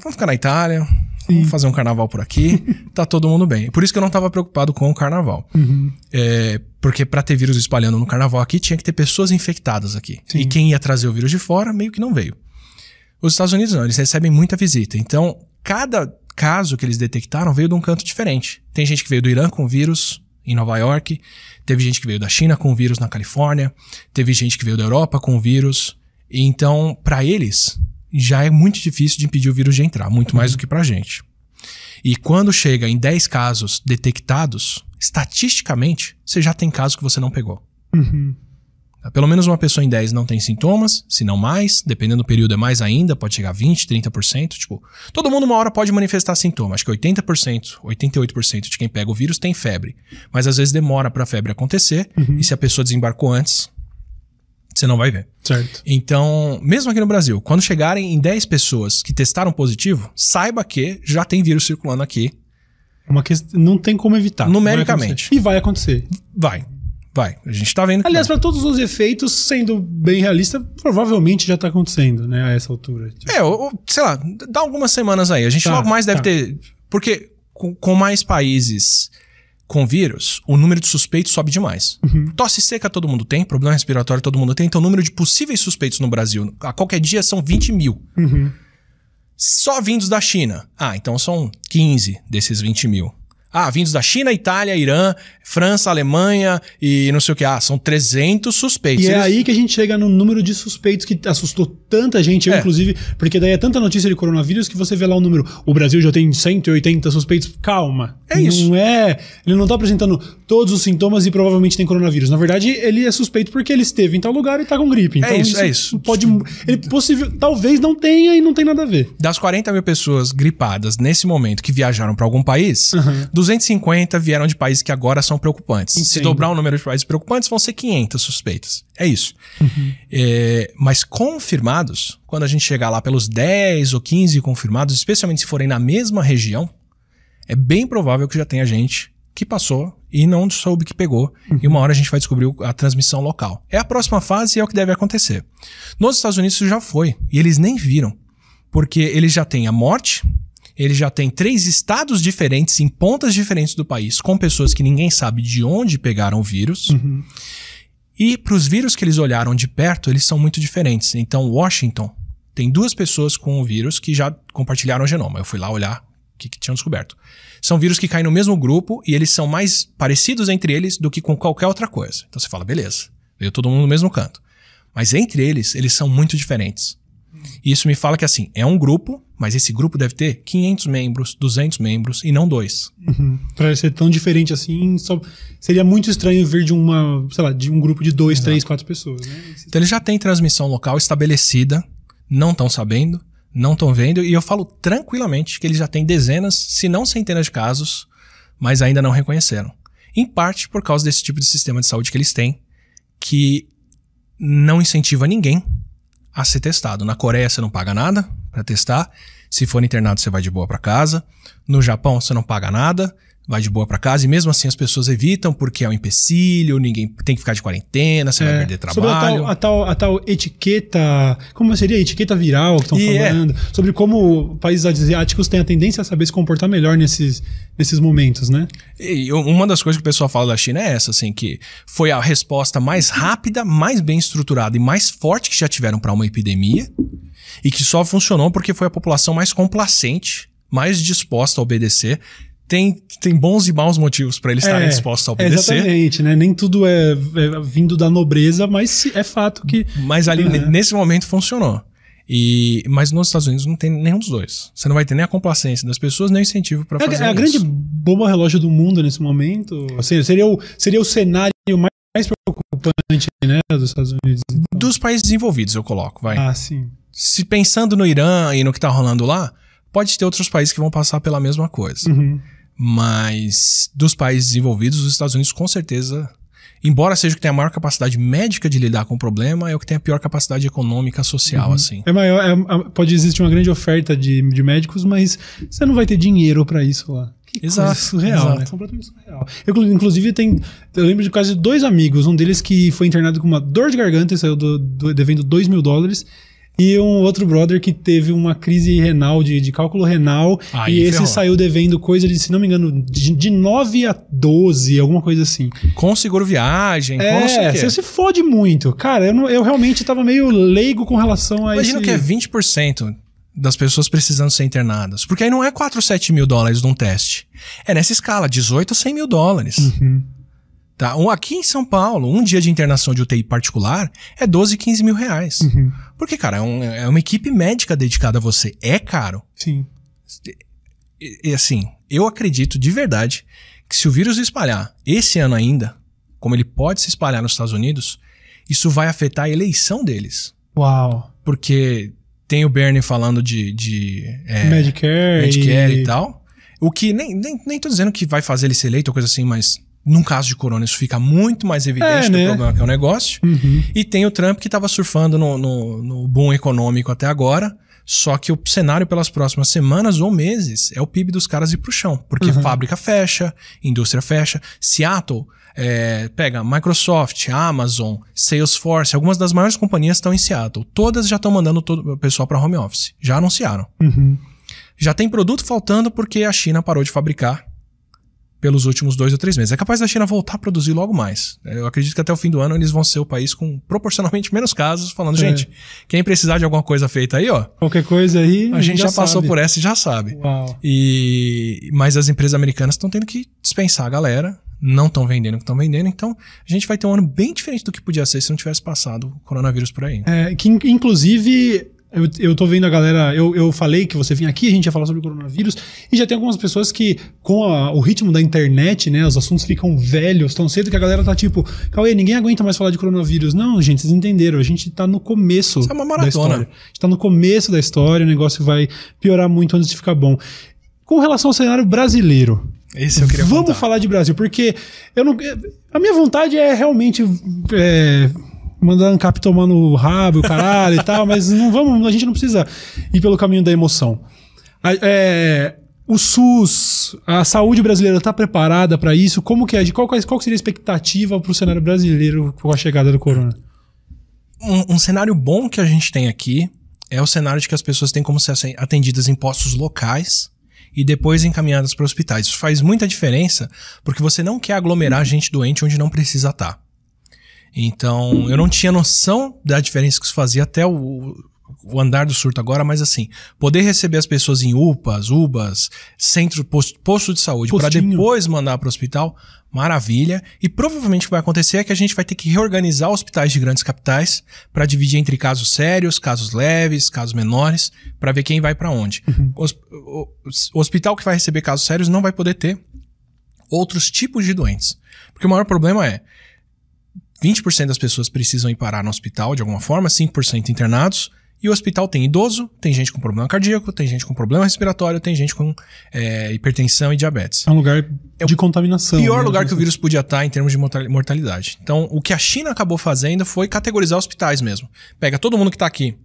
vamos ficar na Itália, vamos fazer um carnaval por aqui, [laughs] tá todo mundo bem. Por isso que eu não tava preocupado com o carnaval. Uhum. É, porque pra ter vírus espalhando no carnaval aqui, tinha que ter pessoas infectadas aqui. Sim. E quem ia trazer o vírus de fora, meio que não veio. Os Estados Unidos não, eles recebem muita visita. Então, cada caso que eles detectaram veio de um canto diferente. Tem gente que veio do Irã com vírus em Nova York, teve gente que veio da China com vírus na Califórnia, teve gente que veio da Europa com vírus. Então, pra eles, já é muito difícil de impedir o vírus de entrar, muito mais do que pra gente. E quando chega em 10 casos detectados, estatisticamente, você já tem casos que você não pegou. Uhum. Pelo menos uma pessoa em 10 não tem sintomas, se não mais, dependendo do período é mais ainda, pode chegar a 20, 30%. Tipo, todo mundo uma hora pode manifestar sintomas. Acho que 80%, 88% de quem pega o vírus tem febre. Mas às vezes demora para a febre acontecer, e se a pessoa desembarcou antes, você não vai ver. Certo. Então, mesmo aqui no Brasil, quando chegarem em 10 pessoas que testaram positivo, saiba que já tem vírus circulando aqui. É uma questão, não tem como evitar. Numericamente. Vai e vai acontecer. Vai. Vai. A gente tá vendo. Aliás, para todos os efeitos, sendo bem realista, provavelmente já tá acontecendo, né, a essa altura. É, ou, ou, sei lá, dá algumas semanas aí. A gente Tá, logo mais deve tá. ter. Porque com, com mais países com vírus, o número de suspeitos sobe demais. Uhum. Tosse seca todo mundo tem, problema respiratório todo mundo tem, então o número de possíveis suspeitos no Brasil a qualquer dia são 20 mil. Uhum. Só vindos da China. Ah, então são 15 desses 20 mil. Ah, vindos da China, Itália, Irã, França, Alemanha e não sei o que. Ah, são 300 suspeitos. E é Eles- aí que a gente chega no número de suspeitos que assustou tanta gente, eu É. inclusive, porque daí é tanta notícia de coronavírus que você vê lá o número. O Brasil já tem 180 suspeitos. Calma. É isso. Não é. Ele não tá apresentando todos os sintomas e provavelmente tem coronavírus. Na verdade, ele é suspeito porque ele esteve em tal lugar e tá com gripe. Então, isso, é isso. Pode. Ele possível. Talvez não tenha e não tem nada a ver. Das 40 mil pessoas gripadas nesse momento que viajaram para algum país, Uhum. 250 vieram de países que agora são preocupantes. Se Entendo. dobrar o número de países preocupantes, vão ser 500 suspeitas. É isso. Uhum. É, mas confirmados, quando a gente chegar lá pelos 10 ou 15 confirmados, especialmente se forem na mesma região, é bem provável que já tenha gente que passou e não soube que pegou. E uma hora a gente vai descobrir a transmissão local. É a próxima fase e é o que deve acontecer. Nos Estados Unidos isso já foi. E eles nem viram. Porque eles já têm a morte, eles já têm três estados diferentes, em pontas diferentes do país, com pessoas que ninguém sabe de onde pegaram o vírus. Uhum. E para os vírus que eles olharam de perto, eles são muito diferentes. Então, Washington tem duas pessoas com o vírus que já compartilharam o genoma. Eu fui lá olhar o que, que tinham descoberto. São vírus que caem no mesmo grupo e eles são mais parecidos entre eles do que com qualquer outra coisa. Então você fala, beleza, veio todo mundo no mesmo canto. Mas entre eles, eles são muito diferentes. E isso me fala que assim, é um grupo, mas esse grupo deve ter 500 membros, 200 membros e não dois. Uhum. Pra ser tão diferente assim, só seria muito estranho ver de uma, sei lá, de um grupo de dois, três, quatro pessoas, né? Então eles já têm transmissão local estabelecida, não estão sabendo, não estão vendo, e eu falo tranquilamente que eles já têm dezenas, se não centenas de casos, mas ainda não reconheceram. Em parte por causa desse tipo de sistema de saúde que eles têm, que não incentiva ninguém a ser testado. Na Coreia você não paga nada para testar. Se for internado, você vai de boa para casa. No Japão, você não paga nada, vai de boa para casa. E mesmo assim as pessoas evitam porque é um empecilho, ninguém tem que ficar de quarentena, você vai perder É, Sobre a trabalho. tal, a, tal, a tal etiqueta. Como seria a etiqueta viral que estão é. falando? Sobre como países asiáticos têm a tendência a saber se comportar melhor nesses, nesses momentos, né? E uma das coisas que o pessoal fala da China é essa, assim, que foi a resposta mais rápida, mais bem estruturada e mais forte que já tiveram para uma epidemia e que só funcionou porque foi a população mais complacente, mais disposta a obedecer. Tem, tem bons e maus motivos para eles estarem dispostos a obedecer. Exatamente, né? Nem tudo é, é vindo da nobreza, mas é fato que. Mas ali, Uhum. nesse momento, funcionou. E, mas nos Estados Unidos não tem nenhum dos dois. Você não vai ter nem a complacência das pessoas, nem o incentivo para É, fazer é a isso. grande bomba relógio do mundo nesse momento. Assim, seria, o, seria o cenário mais, mais preocupante, né? Dos Estados Unidos. então. Dos países desenvolvidos, eu coloco, vai. Ah, sim. se pensando no Irã e no que tá rolando lá, pode ter outros países que vão passar pela mesma coisa. Uhum. Mas dos países desenvolvidos, os Estados Unidos com certeza, embora seja o que tem a maior capacidade médica de lidar com o problema, é o que tem a pior capacidade econômica social, assim. É maior, é- é- pode existir uma grande oferta de, de médicos, mas você não vai ter dinheiro pra isso lá. Que Exato, surreal, exato. né? Completamente surreal. Eu, inclu- inclusive, tem, eu lembro de quase dois amigos, um deles que foi internado com uma dor de garganta e saiu do- do- devendo 2 mil dólares. E um outro brother que teve uma crise renal, de, de cálculo renal, Aí e esse ferrou. saiu devendo coisa de, se não me engano, de, de 9 a 12, alguma coisa assim. Com seguro viagem, com não sei o É, quê. você se fode muito. Cara, eu, não- eu realmente tava meio leigo com relação a Imagina esse... que é 20% das pessoas precisando ser internadas. Porque aí não é 4, 7 mil dólares num teste. É nessa escala, 18 a 100 mil dólares. Uhum. Tá? Um, aqui em São Paulo, um dia de internação de UTI particular é 12, 15 mil reais. Uhum. Porque, cara, é, um- é uma equipe médica dedicada a você. É caro. Sim. E, e, assim, eu acredito de verdade que se o vírus espalhar esse ano ainda, como ele pode se espalhar nos Estados Unidos, isso vai afetar a eleição deles. Uau. Porque tem o Bernie falando de, de é, Medicare, Medicare e... e tal. O que nem, nem, nem tô dizendo que vai fazer ele ser eleito ou coisa assim, mas num caso de corona isso fica muito mais evidente É, do né? problema que é o negócio. Uhum. E tem o Trump que tava surfando no, no, no boom econômico até agora. Só que o cenário pelas próximas semanas ou meses é o PIB dos caras ir pro chão. Porque Uhum. fábrica fecha, indústria fecha. Seattle é, pega Microsoft, Amazon, Salesforce, algumas das maiores companhias estão em Seattle. Todas já estão mandando todo o pessoal para home office. Já anunciaram. Uhum. Já tem produto faltando porque a China parou de fabricar pelos últimos dois ou três meses. É capaz da China voltar a produzir logo mais. Eu acredito que até o fim do ano eles vão ser o país com proporcionalmente menos casos, falando, É. gente, quem precisar de alguma coisa feita aí, ó, Qualquer coisa aí. a gente já, passou sabe. por essa e já sabe. Uau. E mas as empresas americanas estão tendo que dispensar a galera, não estão vendendo o que estão vendendo, então a gente vai ter um ano bem diferente do que podia ser se não tivesse passado o coronavírus por aí. É, que in- inclusive. Eu, eu tô vendo a galera. Eu, eu falei que você vinha aqui, a gente ia falar sobre o coronavírus, e já tem algumas pessoas que, com a- o ritmo da internet, né, os assuntos ficam velhos tão cedo que a galera tá tipo, Cauê, ninguém aguenta mais falar de coronavírus. Não, gente, vocês entenderam, a gente tá no começo Isso é uma da maratona. história. A gente tá no começo da história, o negócio vai piorar muito antes de ficar bom. Com relação ao cenário brasileiro, Esse eu queria Vamos contar. falar de Brasil, porque eu não, a minha vontade é realmente é, Ancap tomar no rabo, caralho e tal, mas não vamos, a gente não precisa ir pelo caminho da emoção. A- é, o SUS, a saúde brasileira está preparada para isso? Como que é? Qual, qual seria a expectativa para o cenário brasileiro com a chegada do corona? um, um cenário bom que a gente tem aqui é o cenário de que as pessoas têm como ser atendidas em postos locais e depois encaminhadas para hospitais. Isso faz muita diferença porque você não quer aglomerar gente doente onde não precisa estar. Então, eu não tinha noção da diferença que isso fazia até o, o andar do surto agora, mas assim, poder receber as pessoas em UPAs, UBAs, centro, posto, posto de saúde, para depois mandar para o hospital, maravilha. E provavelmente o que vai acontecer é que a gente vai ter que reorganizar hospitais de grandes capitais para dividir entre casos sérios, casos leves, casos menores, para ver quem vai para onde. Os- o, o hospital que vai receber casos sérios não vai poder ter outros tipos de doentes. Porque o maior problema é 20% das pessoas precisam ir parar no hospital de alguma forma, 5% internados, e o hospital tem idoso, tem gente com problema cardíaco, tem gente com problema respiratório, tem gente com é, hipertensão e diabetes. É um lugar de contaminação. Pior né? lugar que o vírus podia estar em termos de mortal- mortalidade. Então, o que a China acabou fazendo foi categorizar hospitais mesmo. Pega todo mundo que tá aqui,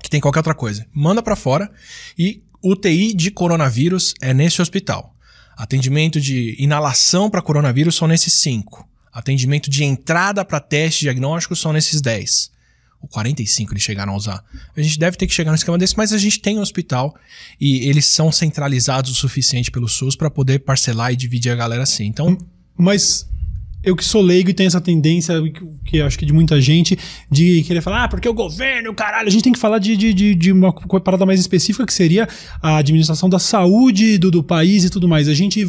que tem qualquer outra coisa, manda pra fora e UTI de coronavírus é nesse hospital. Atendimento de inalação para coronavírus são nesses cinco. Atendimento de entrada para teste diagnóstico são nesses 10. Ou 45 eles chegaram a usar. A gente deve ter que chegar no esquema desse, mas a gente tem um hospital e eles são centralizados o suficiente pelo SUS para poder parcelar e dividir a galera assim. Então, Mas eu que sou leigo e tenho essa tendência, que, acho que de muita gente, de querer falar, ah, porque o governo, caralho, a gente tem que falar de, de, de, uma parada mais específica, que seria a administração da saúde do, do país e tudo mais. A gente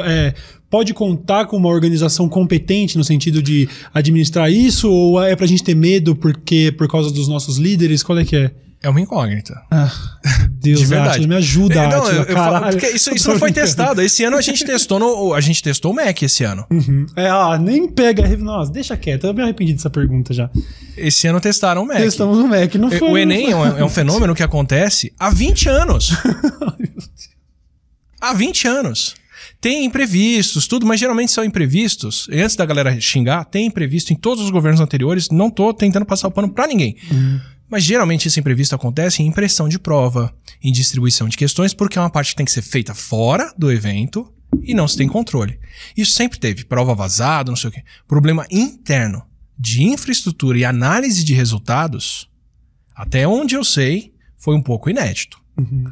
é, pode contar com uma organização competente no sentido de administrar isso, ou é pra gente ter medo porque por causa dos nossos líderes? Qual é que é? É uma incógnita. Ah, Deus, [laughs] De verdade. Atila, me ajuda, É, não, Atila, eu- eu falo- porque isso, isso não foi testado. Esse ano a gente testou no, a gente testou o Mac esse ano. Uhum. É, ah, nem pega. Nossa, deixa quieto. Eu me arrependi dessa pergunta já. Esse ano testaram o Mac. Estamos no Mac, não foi. O Enem é um, é um fenômeno que acontece há 20 anos. [laughs] há 20 anos. Tem imprevistos, tudo, mas geralmente são imprevistos. E Antes da galera xingar, tem imprevisto em todos os governos anteriores. Não tô tentando passar o pano pra ninguém. Mas geralmente esse imprevisto acontece em impressão de prova, em distribuição de questões, porque é uma parte que tem que ser feita fora do evento e não se tem controle. Isso sempre teve prova vazada, não sei o quê. Problema interno de infraestrutura e análise de resultados, até onde eu sei, foi um pouco inédito. Uhum.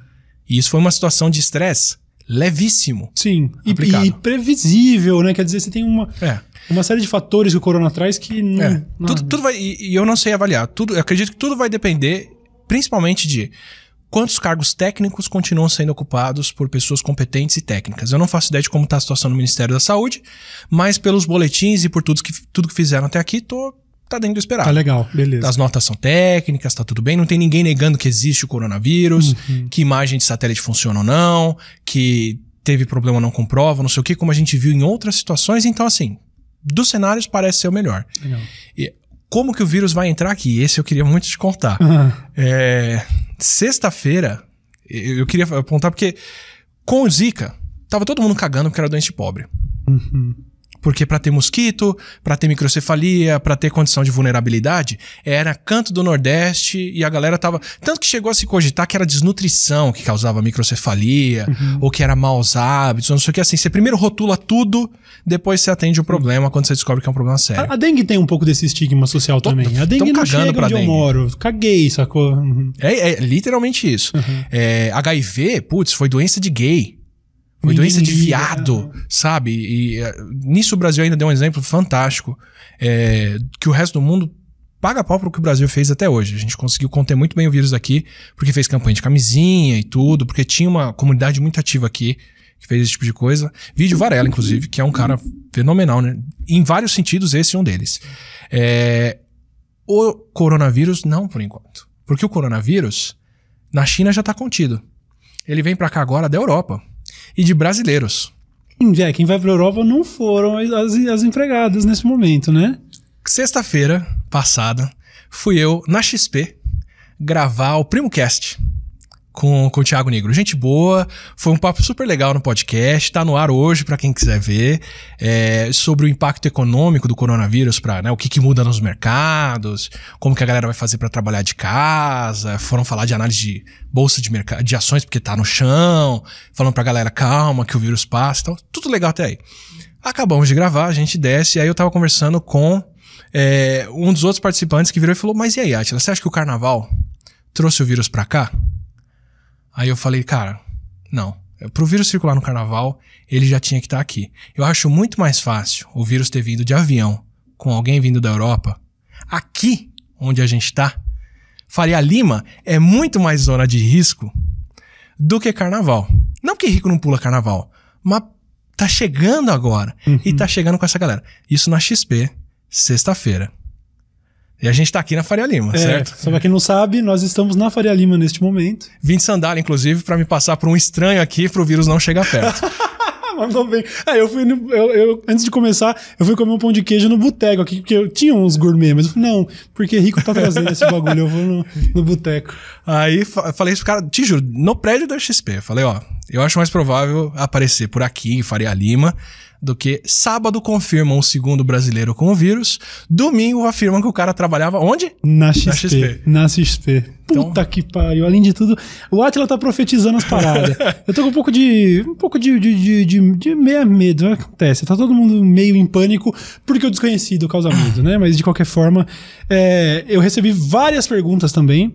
E isso foi uma situação de estresse levíssimo. Sim, e, Aplicado. e previsível, né? Quer dizer, você tem uma, É. uma série de fatores que o corona traz que não. É. não- Tudo, tudo vai. E, e eu não sei avaliar. Tudo, eu acredito que tudo vai depender, principalmente de quantos cargos técnicos continuam sendo ocupados por pessoas competentes e técnicas. Eu não faço ideia de como está a situação no Ministério da Saúde, mas pelos boletins e por tudo que, tudo que fizeram até aqui, tô, tá dentro do esperado. Tá legal, beleza. As notas são técnicas, tá tudo bem, não tem ninguém negando que existe o coronavírus, Uhum. que imagem de satélite funciona ou não, que teve problema ou não com prova, não sei o que, como a gente viu em outras situações. Então, assim, dos cenários parece ser o melhor. Legal. como que o vírus vai entrar aqui? Esse eu queria muito te contar. Ah, É, Sexta-feira, eu eu queria apontar porque com o Zika, tava todo mundo cagando porque era doente pobre. uhum. Porque pra ter mosquito, pra ter microcefalia, pra ter condição de vulnerabilidade, era canto do Nordeste e a galera tava. Tanto que chegou a se cogitar que era desnutrição que causava microcefalia, ou que era maus hábitos, não sei o que assim. Você primeiro rotula tudo, depois você atende o problema quando você descobre que é um problema sério. A, a dengue tem um pouco desse estigma social Tô- também. A dengue não cagando chega pra onde eu dengue. moro. Caguei, sacou? Uhum. É, é literalmente isso. É, HIV, putz, foi doença de gay. Foi doença de viado, sabe? E é, nisso o Brasil ainda deu um exemplo fantástico. é, que o resto do mundo paga pau pro que o Brasil fez até hoje. A gente conseguiu conter muito bem o vírus aqui, porque fez campanha de camisinha e tudo, porque tinha uma comunidade muito ativa aqui que fez esse tipo de coisa. Vídeo Varela, inclusive, que é um cara fenomenal, né? Em vários sentidos, esse é um deles. É, o coronavírus, não por enquanto. Porque o coronavírus, na China já tá contido. Ele vem pra cá agora da Europa. E de brasileiros. Quem, é, quem vai pra Europa não foram as, as empregadas nesse momento, né? Sexta-feira passada, fui eu na XP gravar o Primo Cast com, com o Thiago Negro. Gente boa, foi um papo super legal no podcast, tá no ar hoje pra quem quiser ver, é, sobre o impacto econômico do coronavírus para né, o que, que muda nos mercados, como que a galera vai fazer pra trabalhar de casa, foram falar de análise de bolsa de mercado, de ações porque tá no chão, falando pra galera calma que o vírus passa, e tal, tudo legal até aí. Acabamos de gravar, a gente desce, e aí eu tava conversando com é, um dos outros participantes que virou e falou: Mas e aí, Atila, você acha que o carnaval trouxe o vírus pra cá? Aí eu falei, cara, não. Pro vírus circular no carnaval, ele já tinha que estar aqui. Eu acho muito mais fácil o vírus ter vindo de avião com alguém vindo da Europa. Aqui, onde a gente tá, Faria Lima é muito mais zona de risco do que carnaval. Não que rico não pula carnaval, mas tá chegando agora. E tá chegando com essa galera. Isso na XP, sexta-feira. E a gente tá aqui na Faria Lima, É, certo? só pra quem não sabe, nós estamos na Faria Lima neste momento. Vim de sandália, inclusive, pra me passar por um estranho aqui pro vírus não chegar perto. Mandou bem. Ah, eu fui no, eu, eu- antes de começar, eu fui comer um pão de queijo no boteco aqui, porque eu tinha uns gourmet, mas eu falei, não, porque rico tá trazendo esse bagulho, eu vou no, no boteco. Aí fa- falei isso pro cara, te juro, no prédio da XP. Falei, ó, eu acho mais provável aparecer por aqui, em Faria Lima, do que sábado confirmam o segundo brasileiro com o vírus, domingo afirmam que o cara trabalhava onde? Na XP. XP. Na XP. Puta Então- que pariu. Além de tudo, o Atila tá profetizando as paradas. [laughs] eu tô com um pouco de. um pouco de, de, de, de, meio medo. né? Acontece. Tá todo mundo meio em pânico porque o desconhecido causa medo, né? Mas de qualquer forma, é, eu recebi várias perguntas também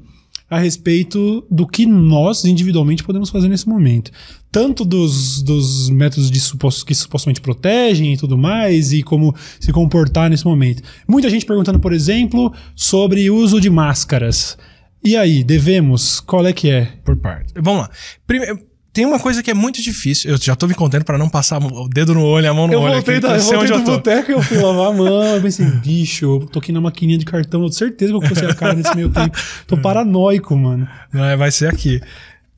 a respeito do que nós individualmente podemos fazer nesse momento. Tanto dos, dos métodos de supos- que supostamente protegem e tudo mais, e como se comportar nesse momento. Muita gente perguntando, por exemplo, sobre o uso de máscaras. E aí, devemos? Qual é que é? Por parte. Vamos lá. Primeiro, tem uma coisa que é muito difícil. Eu já tô me contando pra não passar o dedo no olho, a mão no Eu olho. voltei, aqui, da, eu ser voltei do boteco e eu fui [laughs] lavar a mão. Eu pensei, bicho, eu toquei na maquininha de cartão. Eu tenho certeza que eu cocei a cara nesse meio tempo. Tô paranoico, mano. Não, é, vai ser aqui.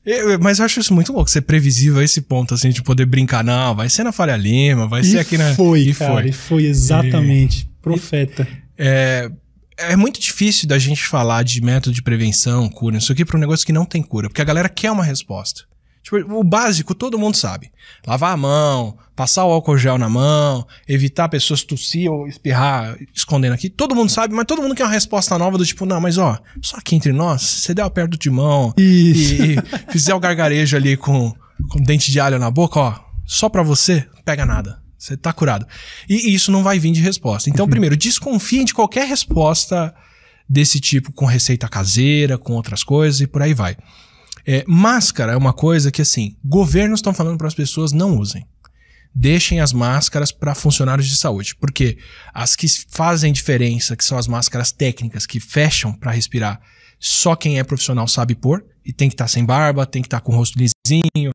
Eu- mas eu acho isso muito louco, ser previsível a esse ponto, assim, de poder brincar. Não, vai ser na Faria Lima, vai ser E aqui na. foi, e cara. foi. E foi exatamente. Profeta. É, é muito difícil da gente falar de método de prevenção, cura, isso aqui para um negócio que não tem cura, porque a galera quer uma resposta. Tipo, o básico todo mundo sabe. Lavar a mão, passar o álcool gel na mão, evitar pessoas tossir ou espirrar escondendo aqui. Todo mundo sabe, mas todo mundo quer uma resposta nova do tipo, não, mas ó, só aqui entre nós, você der o aperto de mão e, e fizer o gargarejo ali com, com dente de alho na boca, ó, só pra você, pega nada. Você tá curado. E, isso não vai vir de resposta. Então, primeiro, desconfiem de qualquer resposta desse tipo com receita caseira, com outras coisas e por aí vai. É, máscara é uma coisa que, assim, governos estão falando para as pessoas não usem. Deixem as máscaras para funcionários de saúde, porque as que fazem diferença, que são as máscaras técnicas que fecham para respirar, só quem é profissional sabe pôr e tem que estar sem barba, tem que estar com o rosto lisinho,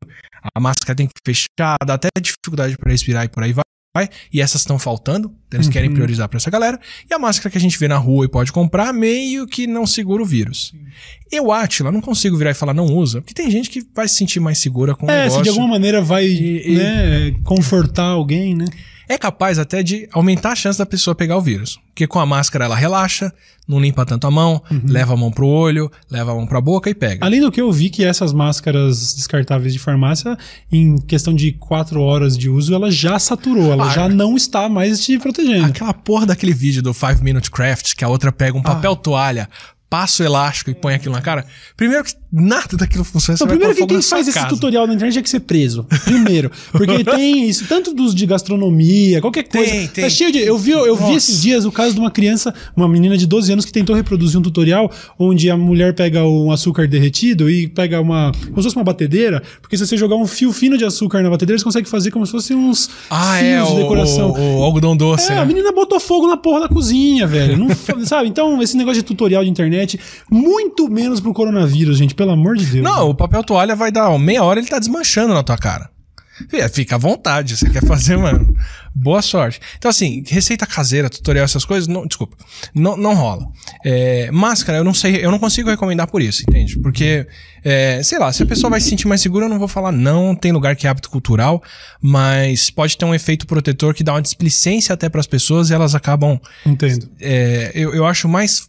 a máscara tem que fechar, dá até dificuldade para respirar e por aí vai. E essas estão faltando, então eles querem priorizar para essa galera. E a máscara que a gente vê na rua e pode comprar, meio que não segura o vírus. Eu, Atila, não consigo virar e falar não usa, porque tem gente que vai se sentir mais segura com o É, negócio. se de alguma maneira vai E- e- né, confortar alguém, né? é capaz até de aumentar a chance da pessoa pegar o vírus. Porque com a máscara ela relaxa, não limpa tanto a mão, Uhum. leva a mão pro olho, leva a mão pra boca e pega. Além do que eu vi que essas máscaras descartáveis de farmácia, em questão de quatro horas de uso, ela já saturou, ela Ah, já não está mais te protegendo. Aquela porra daquele vídeo do 5 Minute Craft, que a outra pega um papel toalha, passa o elástico e põe aquilo na cara. Primeiro que nada daquilo funciona. Então, primeiro que quem faz esse tutorial na internet tinha que ser preso. Primeiro. Porque [laughs] tem isso, tanto dos de gastronomia, qualquer coisa. Tem, tem. Tá cheio de. Eu vi, eu vi esses dias o caso de uma criança, uma menina de 12 anos, que tentou reproduzir um tutorial onde a mulher pega um açúcar derretido e pega uma. como se fosse uma batedeira, porque se você jogar um fio fino de açúcar na batedeira, você consegue fazer como se fossem uns Ah, fios é, de decoração. o, o algodão doce, É, né? a menina botou fogo na porra da cozinha, velho. Não, [laughs] sabe? Então, esse negócio de tutorial de internet, muito menos pro coronavírus, gente, pelo amor de Deus. Não, o papel toalha vai dar ó, meia hora ele tá desmanchando na tua cara. É, Fica à vontade, você quer fazer, [laughs] mano. Boa sorte. Então, assim, receita caseira, tutorial, essas coisas, não, desculpa, não, não rola. É, máscara, eu não sei, eu não consigo recomendar por isso, entende? Porque, é, sei lá, se a pessoa vai se sentir mais segura, eu não vou falar não, tem lugar que é hábito cultural, mas pode ter um efeito protetor que dá uma displicência até para as pessoas e elas acabam Entendo. é, eu, eu acho mais.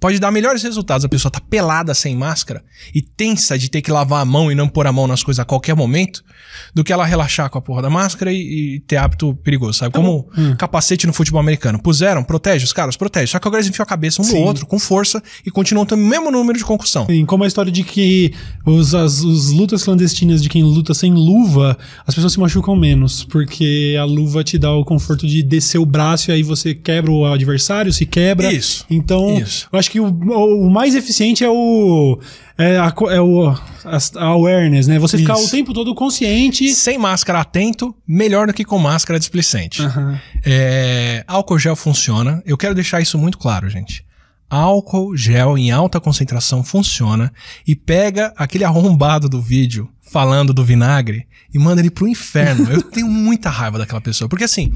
Pode dar melhores resultados. A pessoa tá pelada sem máscara e tensa de ter que lavar a mão e não pôr a mão nas coisas a qualquer momento, do que ela relaxar com a porra da máscara e, e ter hábito perigoso, sabe? Como Hum. capacete no futebol americano. Puseram, protege os caras, protege. Só que agora eles enfiam a cabeça um Sim. no outro com força e continuam tendo o mesmo número de concussão. Sim, como a história de que os, as os lutas clandestinas de quem luta sem luva, as pessoas se machucam menos, porque a luva te dá o conforto de descer o braço e aí você quebra o adversário, se quebra. Isso. Então, Isso. eu acho que o, o- mais eficiente é o. É, a, é o a, a awareness, né? Você ficar Isso. o tempo todo consciente. Sem máscara atento, melhor do que com máscara displicente. Aham. É, álcool gel funciona. Eu quero deixar isso muito claro, gente. Álcool gel em alta concentração funciona e pega aquele [laughs] arrombado do vídeo falando do vinagre e manda ele pro inferno. Eu tenho muita raiva daquela pessoa. Porque assim,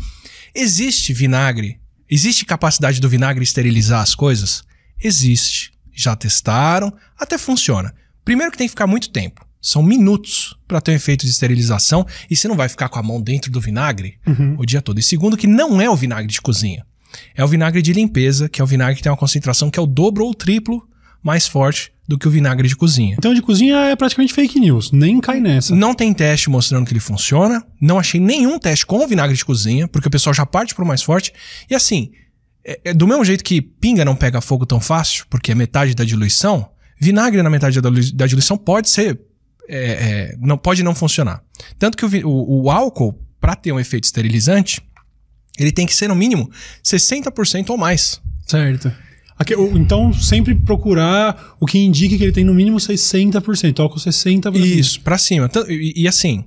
existe vinagre, existe capacidade do vinagre esterilizar as coisas? Existe. Já testaram, até funciona. Primeiro que tem que ficar muito tempo. São minutos para ter um efeito de esterilização e você não vai ficar com a mão dentro do vinagre o dia todo. E segundo que não é o vinagre de cozinha. É o vinagre de limpeza, que é o vinagre que tem uma concentração que é o dobro ou o triplo mais forte do que o vinagre de cozinha. Então, de cozinha é praticamente fake news. Nem cai nessa. Não tem teste mostrando que ele funciona. Não achei nenhum teste com o vinagre de cozinha, porque o pessoal já parte pro mais forte. E assim, é- é do mesmo jeito que pinga não pega fogo tão fácil, porque é metade da diluição, vinagre na metade da, dilu- da diluição pode ser. é, é, não pode não funcionar. Tanto que o, o- o álcool, para ter um efeito esterilizante, ele tem que ser no mínimo 60% ou mais. Certo. Aqui, então, sempre procurar o que indique que ele tem no mínimo 60%. Álcool 60%. pra cima. Isso, pra cima. E, e assim,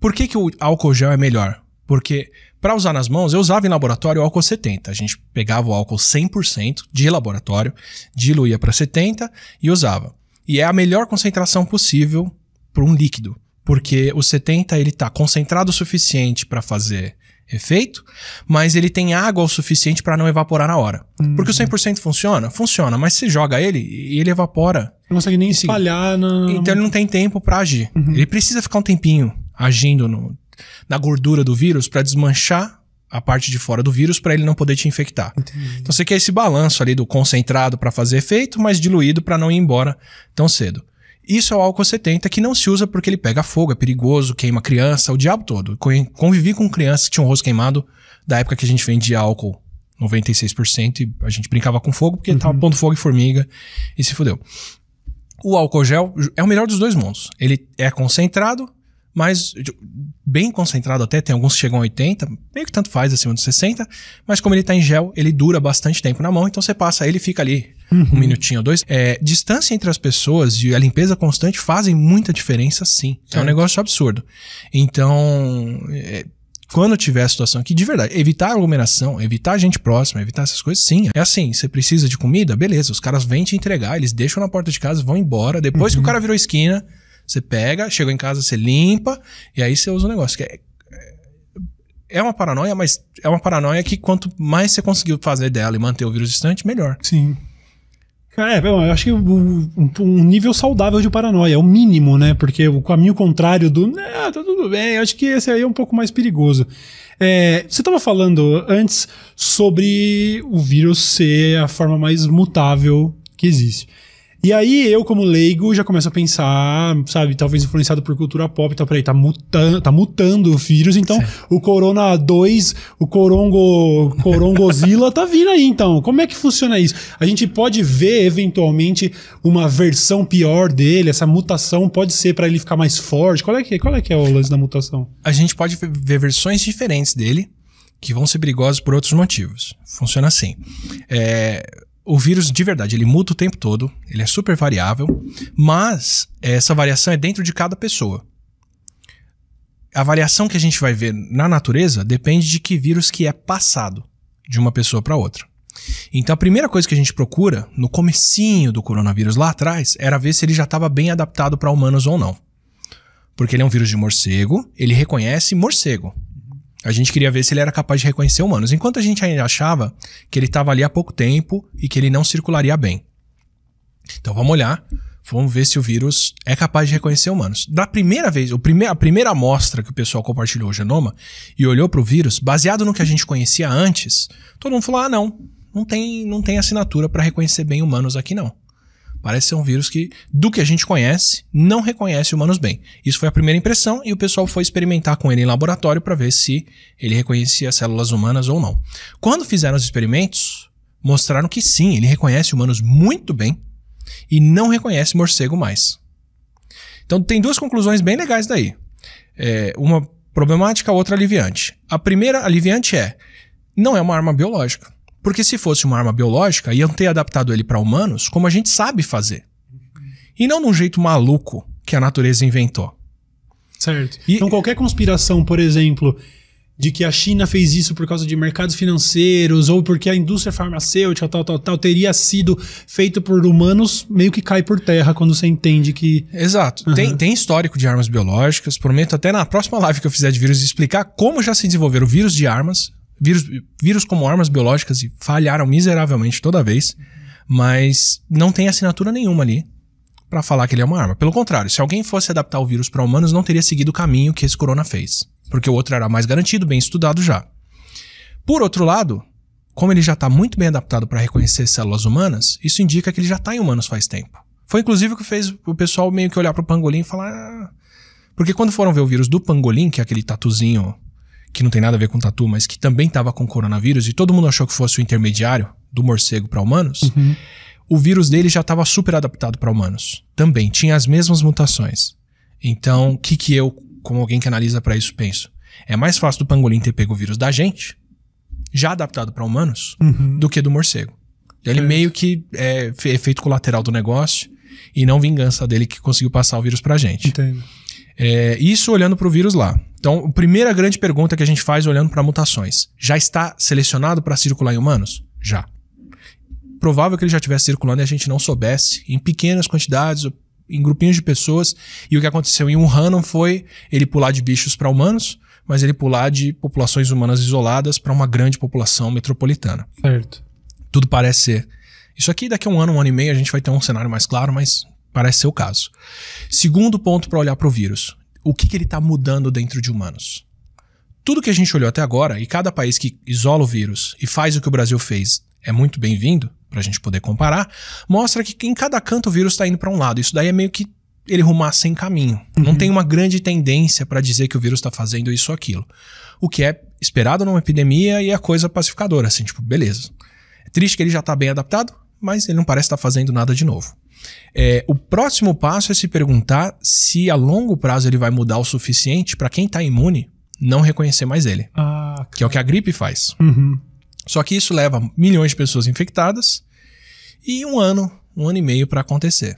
por que, que o álcool gel é melhor? Porque pra usar nas mãos, eu usava em laboratório o álcool 70. A gente pegava o álcool 100% de laboratório, diluía pra 70 e usava. E é a melhor concentração possível para um líquido, porque o 70 ele tá concentrado o suficiente pra fazer efeito, mas ele tem água o suficiente pra não evaporar na hora. Porque o 100% funciona? Funciona, mas você joga ele e ele evapora Não consegue nem Sim. espalhar na. então ele não tem tempo pra agir. Ele precisa ficar um tempinho agindo no- na gordura do vírus pra desmanchar a parte de fora do vírus pra ele não poder te infectar. Então você quer esse balanço ali do concentrado pra fazer efeito, mas diluído pra não ir embora tão cedo. Isso é o álcool 70 que não se usa porque ele pega fogo, é perigoso, queima criança, o diabo todo. Con- Convivi com crianças que tinham o rosto queimado da época que a gente vendia álcool 96% e a gente brincava com fogo porque tava pondo fogo em formiga e se fudeu. O álcool gel é o melhor dos dois mundos. Ele é concentrado, mas bem concentrado até, tem alguns que chegam a 80, meio que tanto faz acima dos 60, mas como ele tá em gel, ele dura bastante tempo na mão, então você passa ele e fica ali um minutinho ou dois. É, distância entre as pessoas e a limpeza constante fazem muita diferença, sim. É um Certo. negócio absurdo. Então, é, quando tiver a situação aqui, de verdade, evitar aglomeração, evitar gente próxima, evitar essas coisas, sim. É assim, você precisa de comida? Beleza, os caras vêm te entregar, eles deixam na porta de casa, vão embora. Depois que o cara virou esquina, você pega, chegou em casa, você limpa, e aí você usa o negócio. Que é, é uma paranoia, mas é uma paranoia que quanto mais você conseguiu fazer dela e manter o vírus distante, melhor. Sim. É, eu acho que um, nível saudável de paranoia é o mínimo, né? Porque o caminho contrário do. Não, tá tudo bem. Eu acho que esse aí é um pouco mais perigoso. É, você estava falando antes sobre o vírus ser a forma mais mutável que existe. E aí eu, como leigo, já começo a pensar, sabe, talvez influenciado por cultura pop, então, peraí, tá mutando, tá mutando o vírus, então o Corona 2, o Corongo, Corongozilla tá vindo aí, então. Como é que funciona isso? A gente pode ver, eventualmente, uma versão pior dele, essa mutação pode ser para ele ficar mais forte? Qual é, que, qual é que é o lance da mutação? A gente pode ver versões diferentes dele, que vão ser perigosas por outros motivos. Funciona assim. É, o vírus, de verdade, ele muda o tempo todo, ele é super variável, mas essa variação é dentro de cada pessoa. A variação que a gente vai ver na natureza depende de que vírus que é passado de uma pessoa para outra. Então a primeira coisa que a gente procura no comecinho do coronavírus lá atrás era ver se ele já estava bem adaptado para humanos ou não. Porque ele é um vírus de morcego, ele reconhece morcego. A gente queria ver se ele era capaz de reconhecer humanos, enquanto a gente ainda achava que ele estava ali há pouco tempo e que ele não circularia bem. Então vamos olhar, vamos ver se o vírus é capaz de reconhecer humanos. Da primeira vez, a primeira amostra que o pessoal compartilhou o genoma e olhou para o vírus, baseado no que a gente conhecia antes, todo mundo falou: ah, não, não tem, não tem assinatura para reconhecer bem humanos aqui não. Parece ser um vírus que, do que a gente conhece, não reconhece humanos bem. Isso foi a primeira impressão e o pessoal foi experimentar com ele em laboratório para ver se ele reconhecia células humanas ou não. Quando fizeram os experimentos, mostraram que sim, ele reconhece humanos muito bem e não reconhece morcego mais. Então tem duas conclusões bem legais daí. É, uma problemática, outra aliviante. A primeira aliviante é: não é uma arma biológica. Porque se fosse uma arma biológica, iam ter adaptado ele para humanos como a gente sabe fazer. E não de um jeito maluco que a natureza inventou. Certo. E, então qualquer conspiração, por exemplo, de que a China fez isso por causa de mercados financeiros ou porque a indústria farmacêutica tal, tal, tal, teria sido feito por humanos, meio que cai por terra quando você entende que. Exato. Uhum. Tem, tem histórico de armas biológicas. Prometo até na próxima live que eu fizer de vírus explicar como já se desenvolveram vírus de armas. Vírus, vírus como armas biológicas e falharam miseravelmente toda vez, mas não tem assinatura nenhuma ali para falar que ele é uma arma. Pelo contrário, se alguém fosse adaptar o vírus para humanos, não teria seguido o caminho que esse corona fez, porque o outro era mais garantido, bem estudado já. Por outro lado, como ele já está muito bem adaptado para reconhecer células humanas, isso indica que ele já está em humanos faz tempo. Foi inclusive o que fez o pessoal meio que olhar para o pangolim e falar. Ah. Porque quando foram ver o vírus do pangolim, que é aquele tatuzinho que não tem nada a ver com tatu, mas que também estava com coronavírus, e todo mundo achou que fosse o intermediário do morcego para humanos, uhum. o vírus dele já estava super adaptado para humanos. Também tinha as mesmas mutações. Então, o que, que eu, como alguém que analisa para isso, penso? É mais fácil do pangolim ter pego o vírus da gente, já adaptado para humanos, uhum. do que do morcego. Ele é. meio que é efeito colateral do negócio e não vingança dele que conseguiu passar o vírus pra gente. Entendo. É, isso olhando para o vírus lá. Então, a primeira grande pergunta que a gente faz olhando para mutações: já está selecionado para circular em humanos? Já. Provável que ele já estivesse circulando e a gente não soubesse, em pequenas quantidades, em grupinhos de pessoas. E o que aconteceu em Wuhan não foi ele pular de bichos para humanos, mas ele pular de populações humanas isoladas para uma grande população metropolitana. Certo. Tudo parece ser. Isso aqui, daqui a um ano, um ano e meio, a gente vai ter um cenário mais claro, mas Parece ser o caso. Segundo ponto para olhar para o vírus: o que, que ele está mudando dentro de humanos? Tudo que a gente olhou até agora, e cada país que isola o vírus e faz o que o Brasil fez é muito bem-vindo, para a gente poder comparar, mostra que em cada canto o vírus está indo para um lado. Isso daí é meio que ele rumar sem caminho. Uhum. Não tem uma grande tendência para dizer que o vírus está fazendo isso ou aquilo. O que é esperado numa epidemia e é coisa pacificadora, assim, tipo, beleza. É triste que ele já está bem adaptado, mas ele não parece estar fazendo nada de novo. É, o próximo passo é se perguntar se a longo prazo ele vai mudar o suficiente para quem está imune não reconhecer mais ele. Ah, que é o que a gripe faz. Uhum. Só que isso leva milhões de pessoas infectadas e um ano, um ano e meio para acontecer.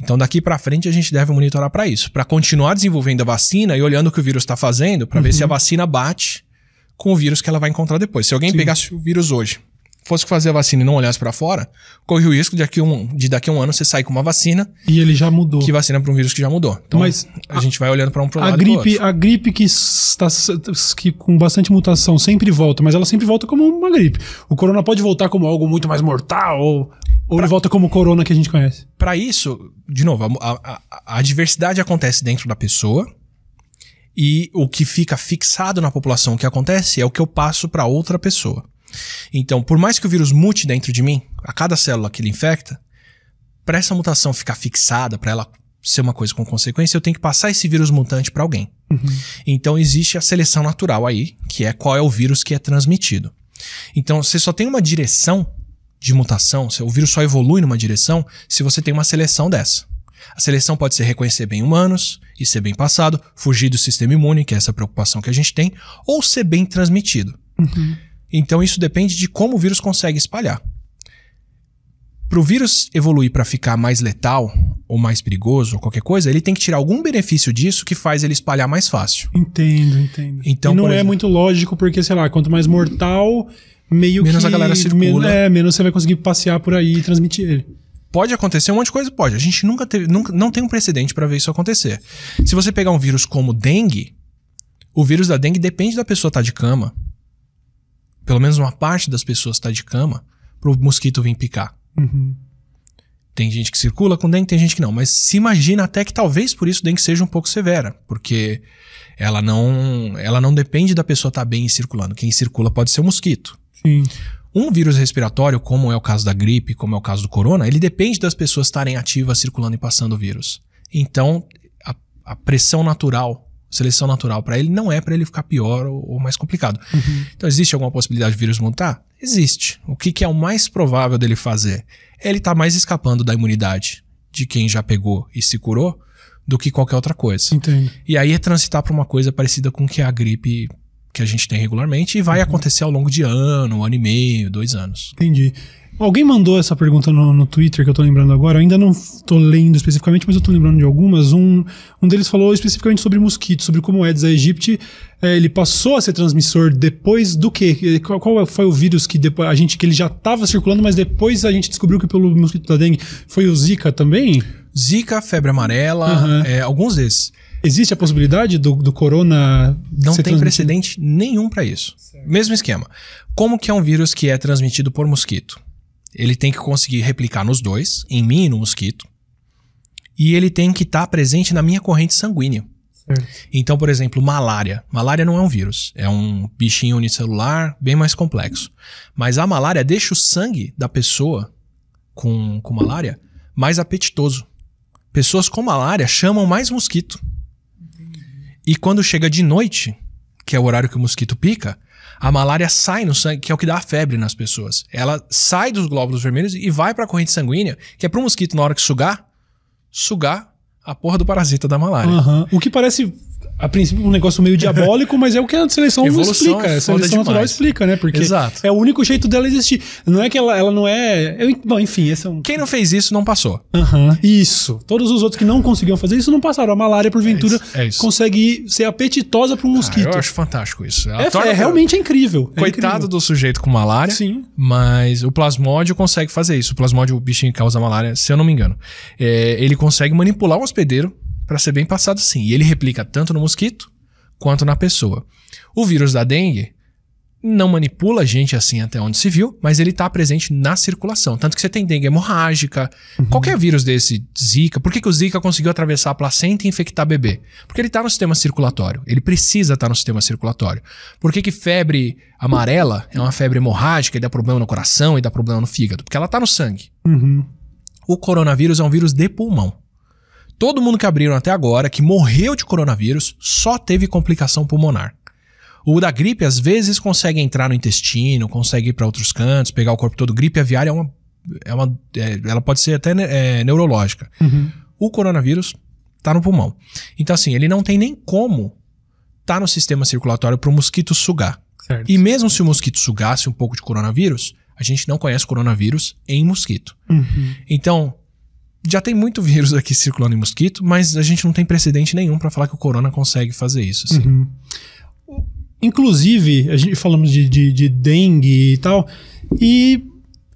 Então daqui para frente a gente deve monitorar para isso, para continuar desenvolvendo a vacina e olhando o que o vírus está fazendo, para uhum. ver se a vacina bate com o vírus que ela vai encontrar depois. Se alguém Sim. pegasse o vírus hoje fosse fazer a vacina e não olhasse para fora, corre o risco de daqui, um, de daqui a um ano você sair com uma vacina. E ele já mudou. Que vacina para um vírus que já mudou. Então Mas a, a gente vai olhando para um pro a gripe, A gripe que está que com bastante mutação sempre volta, mas ela sempre volta como uma gripe. O corona pode voltar como algo muito mais mortal ou, ou pra, ele volta como o corona que a gente conhece? Para isso, de novo, a, a, a diversidade acontece dentro da pessoa E o que fica fixado na população, o que acontece, é o que eu passo para outra pessoa. Então, por mais que o vírus mute dentro de mim, a cada célula que ele infecta, para essa mutação ficar fixada, para ela ser uma coisa com consequência, eu tenho que passar esse vírus mutante para alguém. Uhum. Então existe a seleção natural aí, que é qual é o vírus que é transmitido. Então você só tem uma direção de mutação, o vírus só evolui numa direção se você tem uma seleção dessa. A seleção pode ser reconhecer bem humanos e ser bem passado, fugir do sistema imune, que é essa preocupação que a gente tem, ou ser bem transmitido. Uhum. Então isso depende de como o vírus consegue espalhar. Para o vírus evoluir para ficar mais letal ou mais perigoso ou qualquer coisa, ele tem que tirar algum benefício disso que faz ele espalhar mais fácil. Entendo, entendo. Então, e não é exemplo, muito lógico porque, sei lá, quanto mais mortal, meio menos que... a galera circula. Menos, é, menos você vai conseguir passear por aí e transmitir ele. Pode acontecer um monte de coisa? Pode. A gente nunca teve, nunca, não tem um precedente para ver isso acontecer. Se você pegar um vírus como dengue, o vírus da dengue depende da pessoa estar tá de cama. Pelo menos uma parte das pessoas está de cama para o mosquito vir picar. Uhum. Tem gente que circula com dengue, tem gente que não. Mas se imagina até que talvez por isso dengue seja um pouco severa, porque ela não, ela não depende da pessoa estar tá bem circulando. Quem circula pode ser o mosquito. Sim. Um vírus respiratório, como é o caso da gripe, como é o caso do corona, ele depende das pessoas estarem ativas, circulando e passando o vírus. Então, a, a pressão natural, seleção natural para ele não é para ele ficar pior ou, ou mais complicado. Uhum. Então, existe alguma possibilidade de vírus mutar? Existe. O que, que é o mais provável dele fazer? Ele tá mais escapando da imunidade de quem já pegou e se curou do que qualquer outra coisa. Entendo. E aí é transitar para uma coisa parecida com que a gripe que a gente tem regularmente e vai uhum. acontecer ao longo de ano, um ano e meio, dois anos. Entendi. Alguém mandou essa pergunta no, no Twitter que eu tô lembrando agora. Eu ainda não tô lendo especificamente, mas eu tô lembrando de algumas. Um, um deles falou especificamente sobre mosquito, sobre como o Aedes aegypti é, ele passou a ser transmissor depois do quê? Qual, qual foi o vírus que depois a gente que ele já estava circulando, mas depois a gente descobriu que pelo mosquito da dengue foi o Zika também? Zika, febre amarela, uhum. é, alguns desses. Existe a possibilidade do, do corona. Não tem precedente nenhum para isso. Certo. Mesmo esquema. Como que é um vírus que é transmitido por mosquito? Ele tem que conseguir replicar nos dois, em mim e no mosquito. E ele tem que estar tá presente na minha corrente sanguínea. Certo. Então, por exemplo, malária. Malária não é um vírus, é um bichinho unicelular bem mais complexo. Mas a malária deixa o sangue da pessoa com, com malária mais apetitoso. Pessoas com malária chamam mais mosquito. E quando chega de noite, que é o horário que o mosquito pica, a malária sai no sangue, que é o que dá a febre nas pessoas. Ela sai dos glóbulos vermelhos e vai para a corrente sanguínea, que é para o mosquito, na hora que sugar, sugar a porra do parasita da malária. Uhum. O que parece a princípio um negócio meio diabólico, mas é o que a seleção Evolução explica. É a seleção natural explica, né? Porque Exato. é o único jeito dela existir. Não é que ela, ela não é. Eu, bom, enfim, esse é um. Quem não fez isso não passou. Uhum. Isso. Todos os outros que não conseguiam fazer isso não passaram. A malária, porventura, é isso. É isso. consegue ser apetitosa para um mosquito. Ah, eu acho fantástico isso. É, é, realmente é incrível. É Coitado incrível. do sujeito com malária. Sim. Mas o plasmódio consegue fazer isso. O plasmódio, o bichinho que causa malária, se eu não me engano. Ele consegue manipular um hospedeiro para ser bem passado sim. E ele replica tanto no mosquito quanto na pessoa. O vírus da dengue não manipula a gente assim até onde se viu, mas ele está presente na circulação. Tanto que você tem dengue hemorrágica, uhum. qualquer vírus desse, Zika. Por que, que o Zika conseguiu atravessar a placenta e infectar bebê? Porque ele está no sistema circulatório. Ele precisa estar tá no sistema circulatório. Por que, que febre amarela é uma febre hemorrágica e dá problema no coração e dá problema no fígado? Porque ela está no sangue. Uhum. O coronavírus é um vírus de pulmão. Todo mundo que abriram até agora, que morreu de coronavírus, só teve complicação pulmonar. O da gripe, às vezes, consegue entrar no intestino, consegue ir para outros cantos, pegar o corpo todo. Gripe aviária é uma. É uma é, ela pode ser até é, neurológica. Uhum. O coronavírus tá no pulmão. Então, assim, ele não tem nem como tá no sistema circulatório para o mosquito sugar. Certo. E mesmo se o mosquito sugasse um pouco de coronavírus, a gente não conhece coronavírus em mosquito. Uhum. Então, já tem muito vírus aqui circulando em mosquito, mas a gente não tem precedente nenhum para falar que o corona consegue fazer isso. Assim. Uhum. Inclusive, a gente falamos de, de, de dengue e tal, e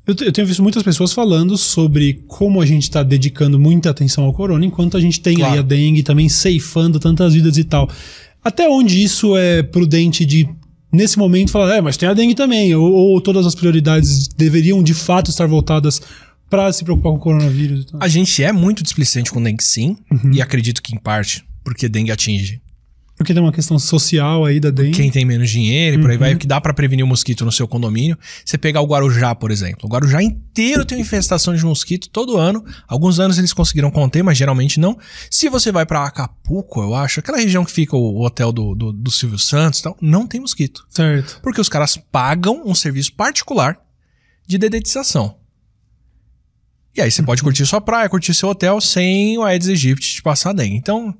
eu, eu, tenho visto muitas pessoas falando sobre como a gente está dedicando muita atenção ao corona, enquanto a gente tem claro. aí a dengue também ceifando tantas vidas e tal. Até onde isso é prudente de nesse momento falar, é, mas tem a dengue também, ou, ou todas as prioridades deveriam de fato estar voltadas para se preocupar com o coronavírus. A gente é muito displicente com dengue, sim, uhum. e acredito que em parte porque dengue atinge Porque tem uma questão social aí da dengue. Quem tem menos dinheiro e por aí vai, o que dá pra prevenir o mosquito no seu condomínio. Você pegar o Guarujá, por exemplo. O Guarujá inteiro tem uma infestação de mosquito todo ano. Alguns anos eles conseguiram conter, mas geralmente não. Se você vai pra Acapulco, eu acho, aquela região que fica o hotel do, do, do Silvio Santos e tal, não tem mosquito. Certo. Porque os caras pagam um serviço particular de dedetização. E aí você pode curtir sua praia, curtir seu hotel sem o Aedes aegypti te passar a dengue. Então,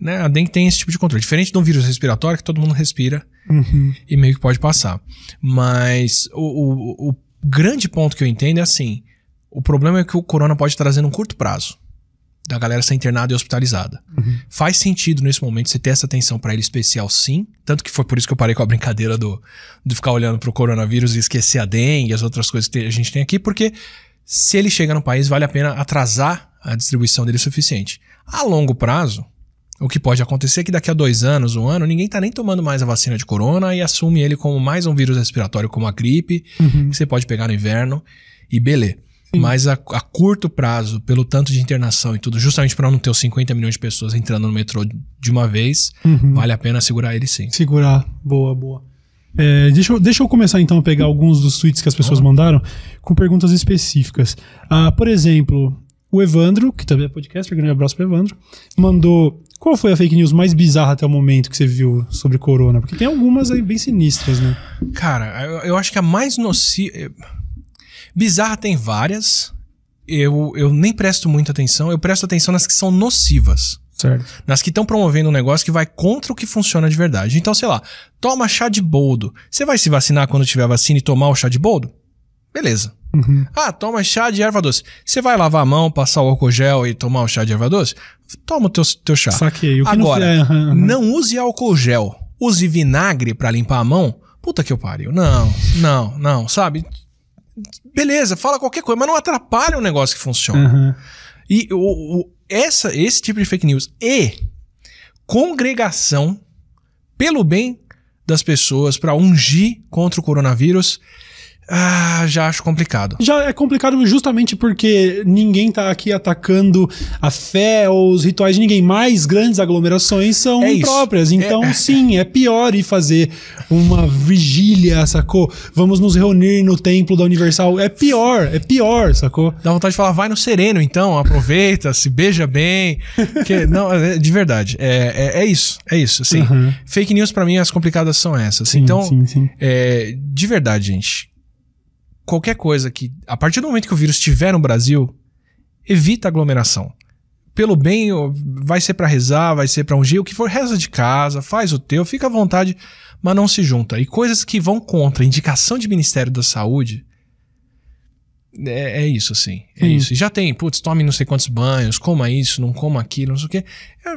né, a dengue tem esse tipo de controle. Diferente de um vírus respiratório que todo mundo respira Uhum. e meio que pode passar. Mas o, o, o grande ponto que eu entendo é assim: o problema é que o corona pode trazer num curto prazo. Da galera ser internada e hospitalizada. Faz sentido nesse momento você ter essa atenção pra ele especial, sim. Tanto que foi por isso que eu parei com a brincadeira do, de ficar olhando pro coronavírus e esquecer a dengue e as outras coisas que a gente tem aqui, porque se ele chega no país, vale a pena atrasar a distribuição dele o suficiente. A longo prazo, o que pode acontecer é que daqui a dois anos, um ano, ninguém tá nem tomando mais a vacina de corona e assume ele como mais um vírus respiratório, como a gripe, Uhum. que você pode pegar no inverno e beleza. Mas a, a curto prazo, pelo tanto de internação e tudo, justamente para não ter os 50 milhões de pessoas entrando no metrô de uma vez, Uhum. vale a pena segurar ele sim. Segurar. Boa, boa. É, deixa, eu, deixa eu começar então a pegar alguns dos tweets que as pessoas mandaram com perguntas específicas. Ah, por exemplo, o Evandro, que também é podcaster, grande abraço pro Evandro, mandou. Qual foi a fake news mais bizarra até o momento que você viu sobre corona? Porque tem algumas aí bem sinistras, né? Cara, eu, eu acho que a mais nociva. Bizarra tem várias. Eu, eu nem presto muita atenção. Eu presto atenção nas que são nocivas. Certo. Nas que estão promovendo um negócio que vai contra o que funciona de verdade. Então, sei lá, toma chá de boldo. Você vai se vacinar quando tiver vacina e tomar o chá de boldo? Beleza. Uhum. Ah, toma chá de erva doce. Você vai lavar a mão, passar o álcool gel e tomar o chá de erva doce? Toma o teu, teu chá. Saquei. O que Agora, não, aham, aham. não use álcool gel. Use vinagre pra limpar a mão. Puta que eu pariu. Não, não, não, sabe? Beleza, fala qualquer coisa, mas não atrapalha um negócio que funciona. Aham. E o, o- essa, esse tipo de fake news e congregação pelo bem das pessoas pra ungir contra o coronavírus, ah, já acho complicado. Já é complicado justamente porque ninguém tá aqui atacando a fé ou os rituais de ninguém. Mais grandes aglomerações são É isso. impróprias. Então, É- é- sim, é pior ir fazer uma vigília, sacou? Vamos nos reunir no templo da Universal. É pior, é pior, sacou? Dá vontade de falar, vai no sereno então, aproveita, se beija bem. Que, [laughs] não, é- de verdade, é, é, é isso, é isso. Assim, Uhum. Fake news pra mim, as complicadas são essas. Sim, então, sim, sim. É, de verdade, gente, qualquer coisa que, a partir do momento que o vírus estiver no Brasil, evita aglomeração. Pelo bem, vai ser pra rezar, vai ser pra ungir, o que for, reza de casa, faz o teu, fica à vontade, mas não se junta. E coisas que vão contra a indicação de Ministério da Saúde, é, é isso, assim. É Sim. isso. E já tem, putz, tome não sei quantos banhos, coma isso, não coma aquilo, não sei o quê. É,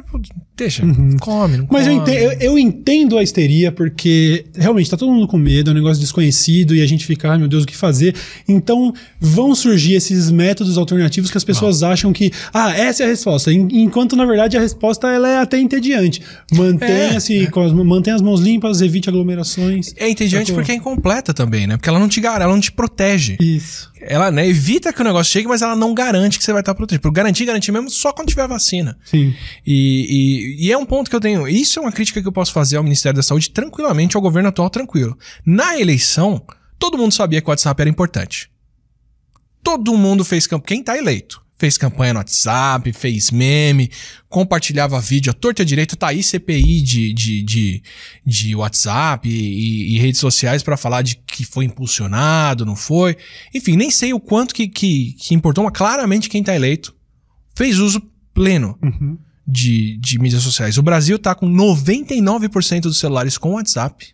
deixa, come, não Mas eu come. entendo, eu, eu entendo a histeria, porque realmente tá todo mundo com medo, é um negócio desconhecido e a gente fica, ai meu Deus, o que fazer? Então vão surgir esses métodos alternativos que as pessoas acham que, ah, essa é a resposta. En- Enquanto na verdade a resposta ela é até entediante. Mantenha-se, É, com as- mantenha as mãos limpas, evite aglomerações. É entediante porque é incompleta também, né? Porque ela não te garante, ela não te protege. Isso. Ela né, evita que o negócio chegue, mas ela não garante que você vai estar protegido. Por garantir, garantir mesmo só quando tiver vacina. Sim. E, e, e é um ponto que eu tenho. Isso é uma crítica que eu posso fazer ao Ministério da Saúde tranquilamente, ao governo atual tranquilo. Na eleição, todo mundo sabia que o WhatsApp era importante. Todo mundo fez campanha. Quem tá eleito? Fez campanha no WhatsApp, fez meme, compartilhava vídeo à torta e à direita. Tá aí CPI de, de, de, de WhatsApp e, e redes sociais pra falar de que foi impulsionado, não foi. Enfim, nem sei o quanto que, que, que importou, mas claramente quem tá eleito fez uso pleno Uhum. De, de mídias sociais. O Brasil tá com 99% dos celulares com WhatsApp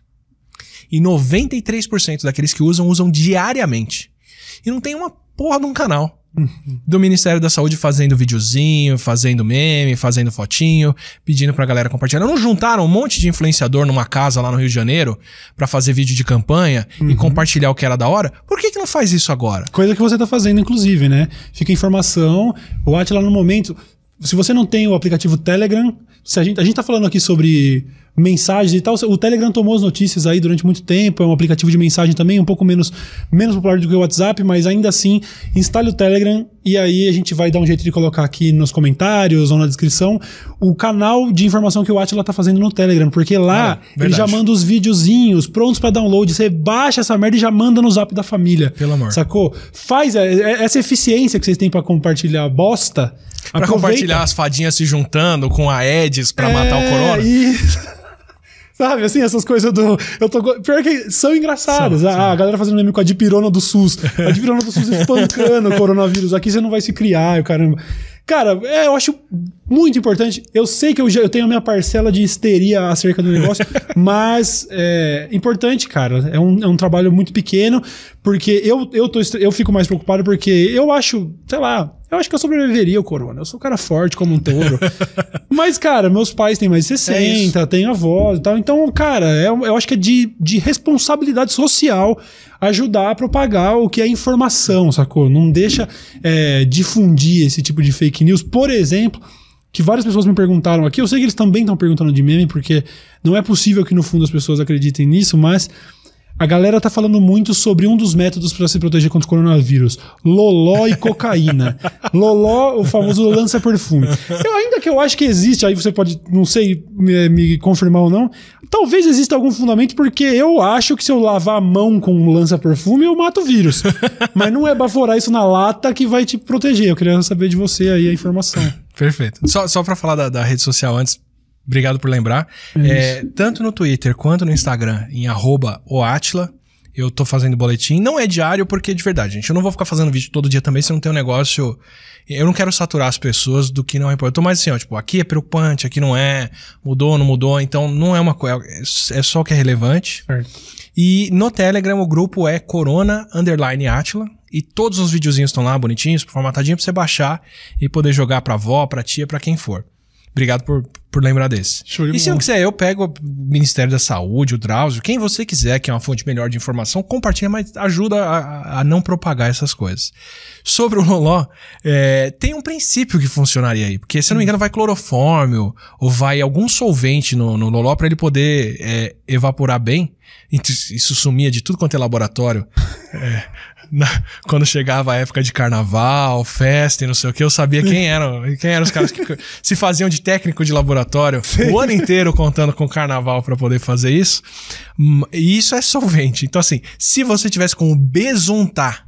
e 93% daqueles que usam, usam diariamente. E não tem uma porra de um canal do Ministério da Saúde fazendo videozinho, fazendo meme, fazendo fotinho, pedindo pra galera compartilhar. Não juntaram um monte de influenciador numa casa lá no Rio de Janeiro pra fazer vídeo de campanha e compartilhar o que era da hora? Por que, que não faz isso agora? Coisa que você tá fazendo, inclusive, né? Fica informação, o Atila no momento. Se você não tem o aplicativo Telegram, se a gente, a gente tá falando aqui sobre mensagens e tal. O Telegram tomou as notícias aí durante muito tempo, é um aplicativo de mensagem também, um pouco menos, menos popular do que o WhatsApp, mas ainda assim, instale o Telegram e aí a gente vai dar um jeito de colocar aqui nos comentários ou na descrição o canal de informação que o Atila tá fazendo no Telegram, porque lá Ah, ele já manda os videozinhos prontos para download, você baixa essa merda e já manda no zap da família. Pelo amor. Sacou? Faz é, é, essa eficiência que vocês têm para compartilhar bosta. Pra compartilhar as fadinhas se juntando com a Edis pra matar o É, corona. isso. [laughs] Sabe, assim, essas coisas do. Eu tô, pior que são engraçadas. São, a, a galera fazendo meme com a dipirona do SUS. A dipirona do SUS [laughs] espancando o coronavírus. Aqui você não vai se criar, caramba. Cara, é, eu acho muito importante. Eu sei que eu, já, eu tenho a minha parcela de histeria acerca do negócio, [laughs] mas é importante, cara. É um, é um trabalho muito pequeno, porque eu, eu, tô, eu fico mais preocupado porque eu acho, sei lá, eu acho que eu sobreviveria ao corona. Eu sou um cara forte como um touro. [laughs] mas, cara, meus pais têm mais de 60, têm avós e tal. Então, cara, é- eu acho que é de, de responsabilidade social ajudar a propagar o que é informação, sacou? Não deixa é, difundir esse tipo de fake news. Por exemplo, que várias pessoas me perguntaram aqui, eu sei que eles também estão perguntando de meme, porque não é possível que no fundo as pessoas acreditem nisso, mas a galera tá falando muito sobre um dos métodos para se proteger contra o coronavírus: loló e cocaína. [laughs] loló, o famoso lança-perfume. Eu ainda que eu acho que existe, aí você pode, não sei, me, me confirmar ou não. Talvez exista algum fundamento, porque eu acho que se eu lavar a mão com um lança-perfume, eu mato o vírus. [laughs] Mas não é baforar isso na lata que vai te proteger. Eu queria saber de você aí a informação. Perfeito. Só, só pra falar da, da rede social antes, obrigado por lembrar. É, tanto no Twitter quanto no Instagram, em arroba oatila, eu tô fazendo boletim. Não é diário, porque de verdade, gente, eu não vou ficar fazendo vídeo todo dia também se não tem um negócio. Eu não quero saturar as pessoas do que não é importante. Eu tô mais assim, ó, tipo, aqui é preocupante, aqui não é, mudou, não mudou, então não é uma coisa. É só o que é relevante. Certo. E no Telegram o grupo é Corona Underline Atila. E todos os videozinhos estão lá bonitinhos, formatadinho pra você baixar e poder jogar pra avó, pra tia, pra quem for. Obrigado por, por lembrar desse. Show E se não quiser, eu pego o Ministério da Saúde, o Drauzio, quem você quiser, que é uma fonte melhor de informação, compartilha, mas ajuda a, a- não propagar essas coisas. Sobre o Loló, é, tem um princípio que funcionaria aí, porque se eu não me engano vai clorofórmio ou vai algum solvente no, no Loló para ele poder é, evaporar bem. Isso [laughs] isso sumia de tudo quanto é laboratório. É, na- quando chegava a época de carnaval, festa e não sei o que, eu sabia quem eram, quem eram os caras que [laughs] se faziam de técnico de laboratório o ano inteiro contando com carnaval para poder fazer isso. Hum, E isso é solvente. Então, assim, se você tivesse como besuntar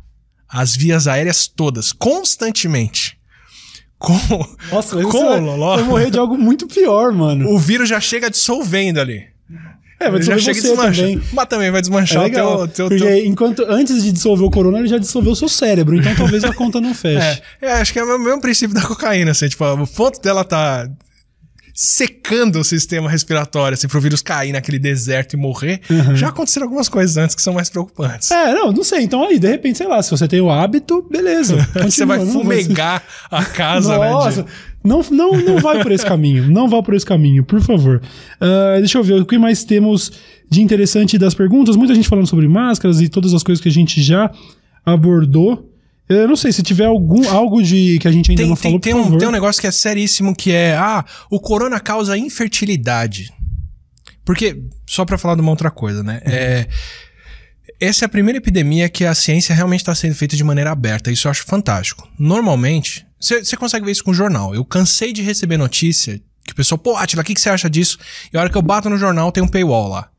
as vias aéreas todas, constantemente, com, Nossa, com o Loló, vai morrer de algo muito pior, mano. o vírus já chega dissolvendo ali. É, vai já dissolver chega e você desmancha. também. Mas também vai É desmanchar o legal, teu, teu, porque teu... enquanto antes de dissolver o corona, ele já dissolveu o seu cérebro, então talvez a conta não feche. [laughs] É, é, acho que é o mesmo princípio da cocaína, assim, tipo, o ponto dela tá secando o sistema respiratório, assim, pro vírus cair naquele deserto e morrer, já aconteceram algumas coisas antes que são mais preocupantes. É, não, não sei. Então aí, de repente, sei lá, se você tem o hábito, beleza. [laughs] Você vai continua, fumegar a casa, né? Nossa, de- não, não, não vai por esse caminho. Não vá por esse caminho, por favor. Ah, deixa eu ver, o que mais temos de interessante das perguntas? Muita gente falando sobre máscaras e todas as coisas que a gente já abordou. Eu não sei, se tiver algum, algo de que a gente ainda Tem, não falou, tem um, tem um negócio que é seríssimo que é, ah, o corona causa infertilidade. Porque, só pra falar de uma outra coisa, né? É, essa é a primeira epidemia que a ciência realmente está sendo feita de maneira aberta. Isso eu acho fantástico. Normalmente, você consegue ver isso com jornal. Eu cansei de receber notícia que o pessoal, pô, Atila, o que que você acha disso? E a hora que eu bato no jornal, tem um paywall lá.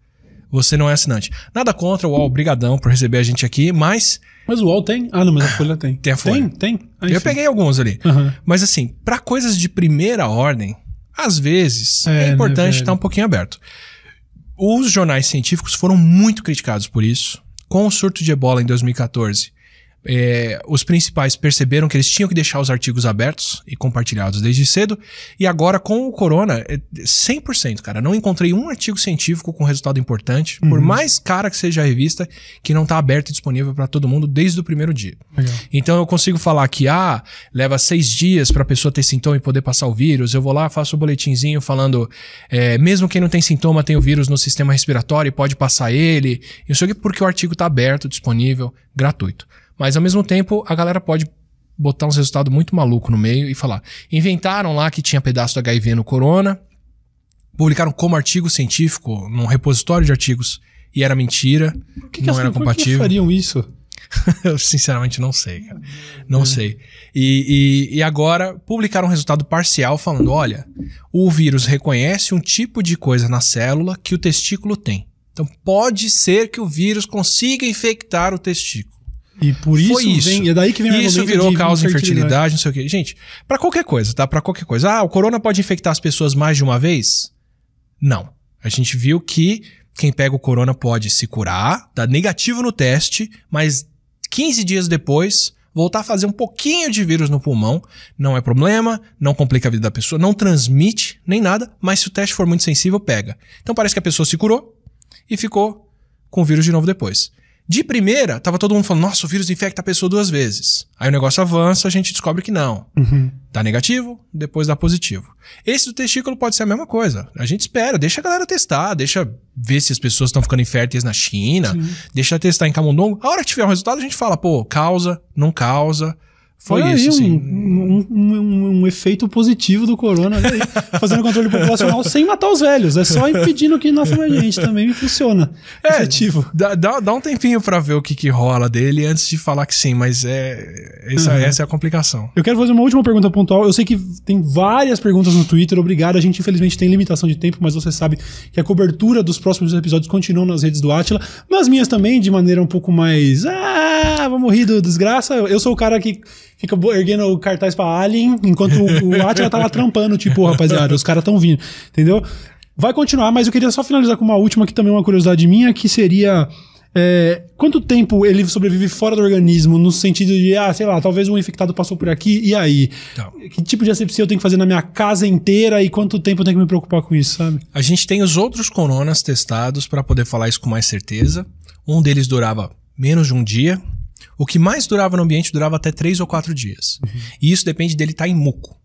Você não é assinante. Nada contra o UOL, brigadão por receber a gente aqui, mas Mas o UOL tem? Ah, não, mas a Folha tem. Tem a Folha. Tem? Tem? Ah, eu peguei alguns ali. Aham. Mas assim, pra coisas de primeira ordem, às vezes É, é, né, importante estar um pouquinho aberto. Os jornais científicos foram muito criticados por isso. Com o surto de ebola em 2014, é, os principais perceberam que eles tinham que deixar os artigos abertos e compartilhados desde cedo. E agora, com o corona, é 100%, cara. Não encontrei um artigo científico com resultado importante, por Uhum. mais cara que seja a revista, que não está aberto e disponível para todo mundo desde o primeiro dia. Legal. Então eu consigo falar que, ah, leva seis dias para a pessoa ter sintoma e poder passar o vírus. Eu vou lá, faço o boletinzinho falando, é, mesmo quem não tem sintoma tem o vírus no sistema respiratório e pode passar ele. Isso aqui porque o artigo está aberto, disponível, gratuito. Mas ao mesmo tempo, a galera pode botar uns resultados muito malucos no meio e falar. Inventaram lá que tinha pedaço do HIV no corona, publicaram como artigo científico num repositório de artigos e era mentira, Que que não era por que compatível. fariam isso? [laughs] Eu sinceramente não sei, cara. Não sei. E, e, e agora publicaram um resultado parcial falando: olha, o vírus reconhece um tipo de coisa na célula que o testículo tem. Então pode ser que o vírus consiga infectar o testículo. E por isso, Foi isso. vem. É daí que vem o Isso virou de causa de infertilidade, não sei o quê. Gente, pra qualquer coisa, tá? Pra qualquer coisa. Ah, o corona pode infectar as pessoas mais de uma vez? Não. A gente viu que quem pega o corona pode se curar, dar negativo no teste, mas 15 dias depois voltar a fazer um pouquinho de vírus no pulmão. Não é problema, não complica a vida da pessoa, não transmite nem nada, mas se o teste for muito sensível, pega. Então parece que a pessoa se curou e ficou com o vírus de novo depois. De primeira, tava todo mundo falando, nossa, o vírus infecta a pessoa duas vezes. Aí o negócio avança, a gente descobre que não. Uhum. Dá negativo, depois dá positivo. Esse do testículo pode ser a mesma coisa. A gente espera, deixa a galera testar, deixa ver se as pessoas estão ficando inférteis na China, deixa testar em Camundongo. A hora que tiver um resultado, a gente fala, pô, causa, não causa. Foi Olha isso, aí, um, um, um- um efeito positivo do corona, aí, fazendo controle populacional sem matar os velhos. É só impedindo que nasça mais gente também funciona. É, Efetivo. Dá, dá, dá um tempinho pra ver o que, que rola dele antes de falar que sim, mas é essa, Uhum. essa é a complicação. Eu quero fazer uma última pergunta pontual. Eu sei que tem várias perguntas no Twitter. Obrigado. A gente, infelizmente, tem limitação de tempo, mas você sabe que a cobertura dos próximos episódios continua nas redes do Atila. Nas minhas também, de maneira um pouco mais. Ah, vamos rir do desgraça. Eu sou o cara que fica erguendo o cartaz pra Alien, enquanto o, Atila tá lá trampando, tipo, "Ô, rapaziada, os caras tão vindo. Entendeu? Vai continuar, mas eu queria só finalizar com uma última, que também é uma curiosidade minha, que seria. é, quanto tempo ele sobrevive fora do organismo, no sentido de, ah, sei lá, talvez um infectado passou por aqui, e aí? Então. Que tipo de asepsia eu tenho que fazer na minha casa inteira e quanto tempo eu tenho que me preocupar com isso, sabe? A gente tem os outros coronas testados para poder falar isso com mais certeza. Um deles durava menos de um dia. O que mais durava no ambiente durava até três ou quatro dias. E isso depende dele estar em muco.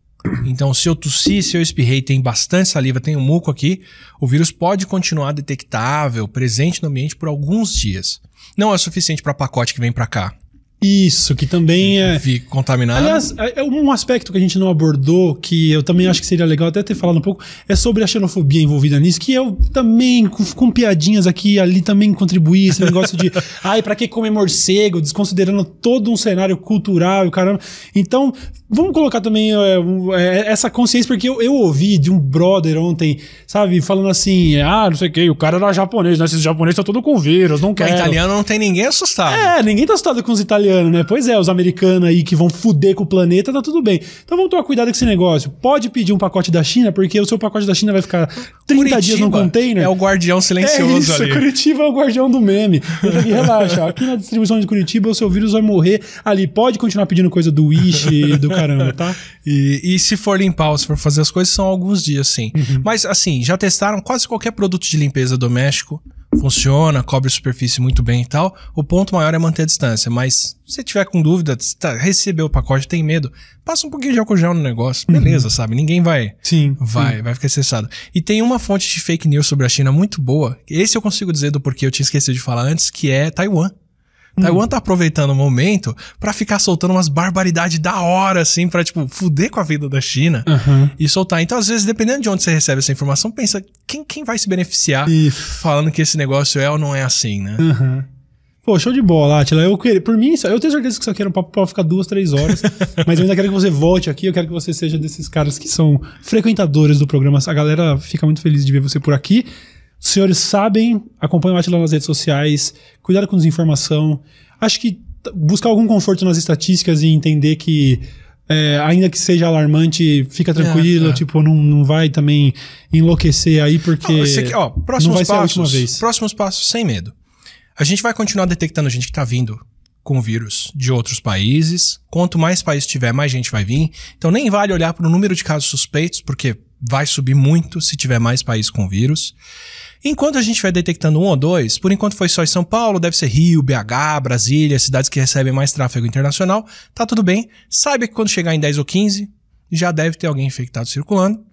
Então, se eu tossi, se eu espirrei, tem bastante saliva, tem um muco aqui, o vírus pode continuar detectável, presente no ambiente por alguns dias. Não é suficiente para pacote que vem para cá. Isso, que também é. Fica contaminado. Aliás, é um aspecto que a gente não abordou, que eu também acho que seria legal até ter falado um pouco, é sobre a xenofobia envolvida nisso, que eu também, com, com piadinhas aqui e ali, também contribuí. Esse negócio de, [laughs] ai, pra que comer morcego? Desconsiderando todo um cenário cultural e o caramba. Então, vamos colocar também é, um, é, essa consciência, porque eu, eu ouvi de um brother ontem, sabe, falando assim, ah, não sei o que, o cara era japonês, né? Esses japoneses estão tudo com vírus, não Com quero. italiano não tem ninguém assustado. É, ninguém tá assustado com os italianos, né? Pois é, os americanos aí que vão fuder com o planeta, tá tudo bem. Então vamos tomar cuidado com esse negócio. Pode pedir um pacote da China, porque o seu pacote da China vai ficar 30 dias num Curitiba container. É o guardião É silencioso isso, ali. Curitiba é o guardião do meme. Então, aqui, [laughs] relaxa, aqui na distribuição de Curitiba o seu vírus vai morrer ali. Pode continuar pedindo coisa do Wish e do caramba, tá? [laughs] E, e se for limpar se for fazer as coisas, são alguns dias, sim. Uhum. Mas, assim, já testaram quase qualquer produto de limpeza doméstico. Funciona, cobre superfície muito bem e tal. O ponto maior é manter a distância. Mas se tiver com dúvida, tá, recebeu o pacote, tem medo, passa um pouquinho de álcool gel no negócio. Beleza, sabe? Ninguém vai. Uhum. Sim. Vai, vai ficar cessado. E tem uma fonte de fake news sobre a China muito boa. Esse eu consigo dizer do porquê eu tinha esquecido de falar antes, que é Taiwan. Taiwan tá aproveitando o momento pra ficar soltando umas barbaridades da hora, assim, pra, tipo, fuder com a vida da China Aham. e soltar. Então, às vezes, dependendo de onde você recebe essa informação, pensa quem, quem vai se beneficiar Isso. falando que esse negócio é ou não é assim, né? Aham. Pô, show de bola, Atila. Eu queria, por mim, eu tenho certeza que isso aqui era um papo pra ficar duas, três horas. [laughs] mas eu ainda quero que você volte aqui. Eu quero que você seja desses caras que são frequentadores do programa. A galera fica muito feliz de ver você por aqui. Os senhores sabem, acompanham o Atila nas redes sociais, cuidado com desinformação. Acho que buscar algum conforto nas estatísticas e entender que. é, ainda que seja alarmante, fica tranquilo, é. tipo, não, não vai também enlouquecer aí, porque. Não, quer- ó, não próximos a passos, próximos passos sem medo. A gente vai continuar detectando gente que tá vindo com vírus de outros países. Quanto mais países tiver, mais gente vai vir. Então nem vale olhar para o número de casos suspeitos, porque vai subir muito se tiver mais países com vírus. Enquanto a gente vai detectando um ou dois, por enquanto foi só em São Paulo, deve ser Rio, BH, Brasília, cidades que recebem mais tráfego internacional, tá tudo bem. Saiba que quando chegar em 10 ou 15, já deve ter alguém infectado circulando.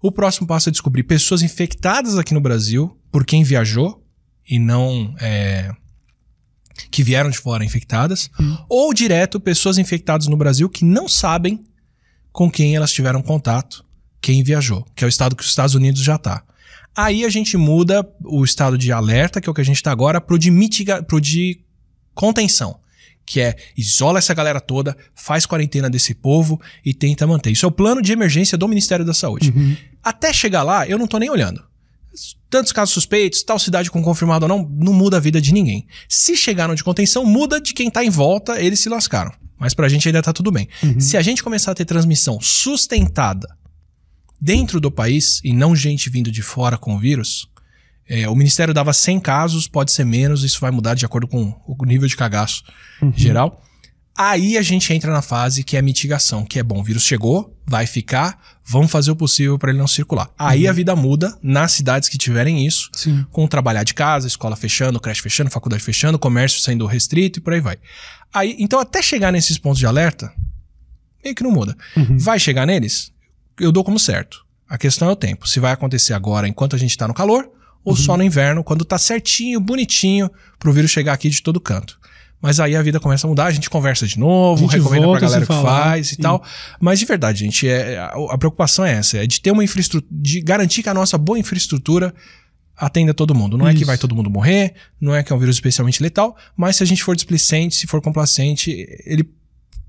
O próximo passo é descobrir pessoas infectadas aqui no Brasil por quem viajou e não é, que vieram de fora infectadas, ou direto pessoas infectadas no Brasil que não sabem com quem elas tiveram contato, quem viajou, que é o estado que os Estados Unidos já tá. Aí a gente muda o estado de alerta, que é o que a gente tá agora, pro de mitiga, pro de contenção, que é isola essa galera toda, faz quarentena desse povo e tenta manter. Isso é o plano de emergência do Ministério da Saúde. Até chegar lá, eu não tô nem olhando. Tantos casos suspeitos, tal cidade com confirmado ou não, não muda a vida de ninguém. Se chegaram de contenção, muda de quem tá em volta, eles se lascaram. Mas pra gente ainda tá tudo bem. Se a gente começar a ter transmissão sustentada dentro do país e não gente vindo de fora com o vírus, é, o Ministério dava 100 casos, pode ser menos, isso vai mudar de acordo com o nível de cagaço geral. Aí a gente entra na fase que é mitigação, que é bom, o vírus chegou, vai ficar, vamos fazer o possível para ele não circular. Aí a vida muda nas cidades que tiverem isso, Sim. com trabalhar de casa, escola fechando, creche fechando, faculdade fechando, comércio sendo restrito e por aí vai. Aí, então até chegar nesses pontos de alerta, meio que não muda. Vai chegar neles? Eu dou como certo. A questão é o tempo. Se vai acontecer agora enquanto a gente tá no calor, ou só no inverno, quando tá certinho, bonitinho, pro vírus chegar aqui de todo canto. Mas aí a vida começa a mudar, a gente conversa de novo, recomenda pra galera que faz e sim. tal. Mas de verdade, gente, é, a, a preocupação é essa, é de ter uma infraestrutura, de garantir que a nossa boa infraestrutura atenda todo mundo. Não é que Isso. vai todo mundo morrer, não é que é um vírus especialmente letal, mas se a gente for displicente, se for complacente, ele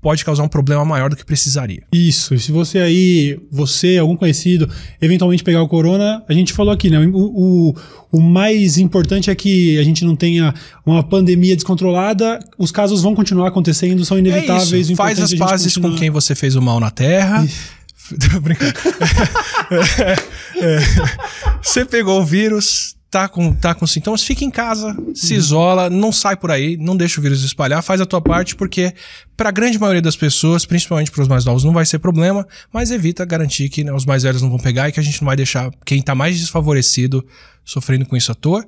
pode causar um problema maior do que precisaria. Isso, e se você aí, você, algum conhecido, eventualmente pegar o corona, a gente falou aqui, né? O, o, o mais importante é que a gente não tenha uma pandemia descontrolada, os casos vão continuar acontecendo, são inevitáveis. É o isso, faz as é pazes com continuar. quem você fez o mal na Terra. [laughs] Tô brincando. [laughs] É. Você pegou o vírus, tá com, tá com sintomas, fica em casa, se Uhum. isola, não sai por aí, não deixa o vírus espalhar, faz a tua parte, porque pra grande maioria das pessoas, principalmente pros mais novos, não vai ser problema, mas evita garantir que né, os mais velhos não vão pegar e que a gente não vai deixar quem tá mais desfavorecido sofrendo com isso à toa.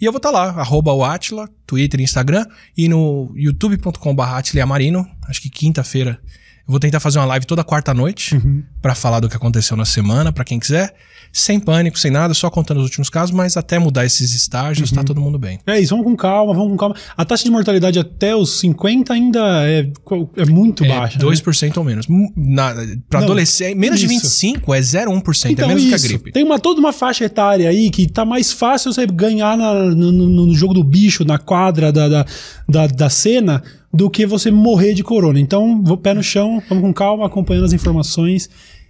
E eu vou estar lá, arroba o Atila, Twitter e Instagram, e no youtube.com.br Amarino, acho que quinta-feira. Eu vou tentar fazer uma live toda quarta-noite pra falar do que aconteceu na semana, pra quem quiser. Sem pânico, sem nada, só contando os últimos casos, mas até mudar esses estágios, tá todo mundo bem. É isso, vamos com calma, vamos com calma. A taxa de mortalidade até os 50 ainda é, é muito baixa. É né? 2% ou menos. Pra Não, adolescente, menos de isso. 25 é 0,1%, é Então, menos do que a isso. gripe. Tem uma, toda uma faixa etária aí que tá mais fácil você ganhar na- no, no- no jogo do bicho, na quadra da, da, da, da cena, do que você morrer de corona. Então, vou pé no chão, vamos com calma, acompanhando as informações.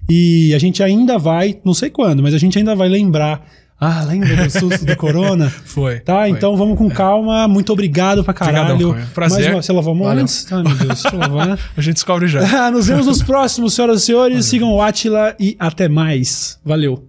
E a gente ainda vai, não sei quando, mas a gente ainda vai lembrar. Ah, lembra do susto do corona? [laughs] Foi. Tá, foi. então vamos com calma. Muito obrigado pra caralho. Obrigadão. Prazer. Mais uma, você lavou a mão Valeu. antes? Ah, meu Deus, deixa eu lavar. né? [laughs] A gente descobre já. [laughs] Nos vemos nos próximos, senhoras e senhores. Sigam o Atila e até mais. Valeu.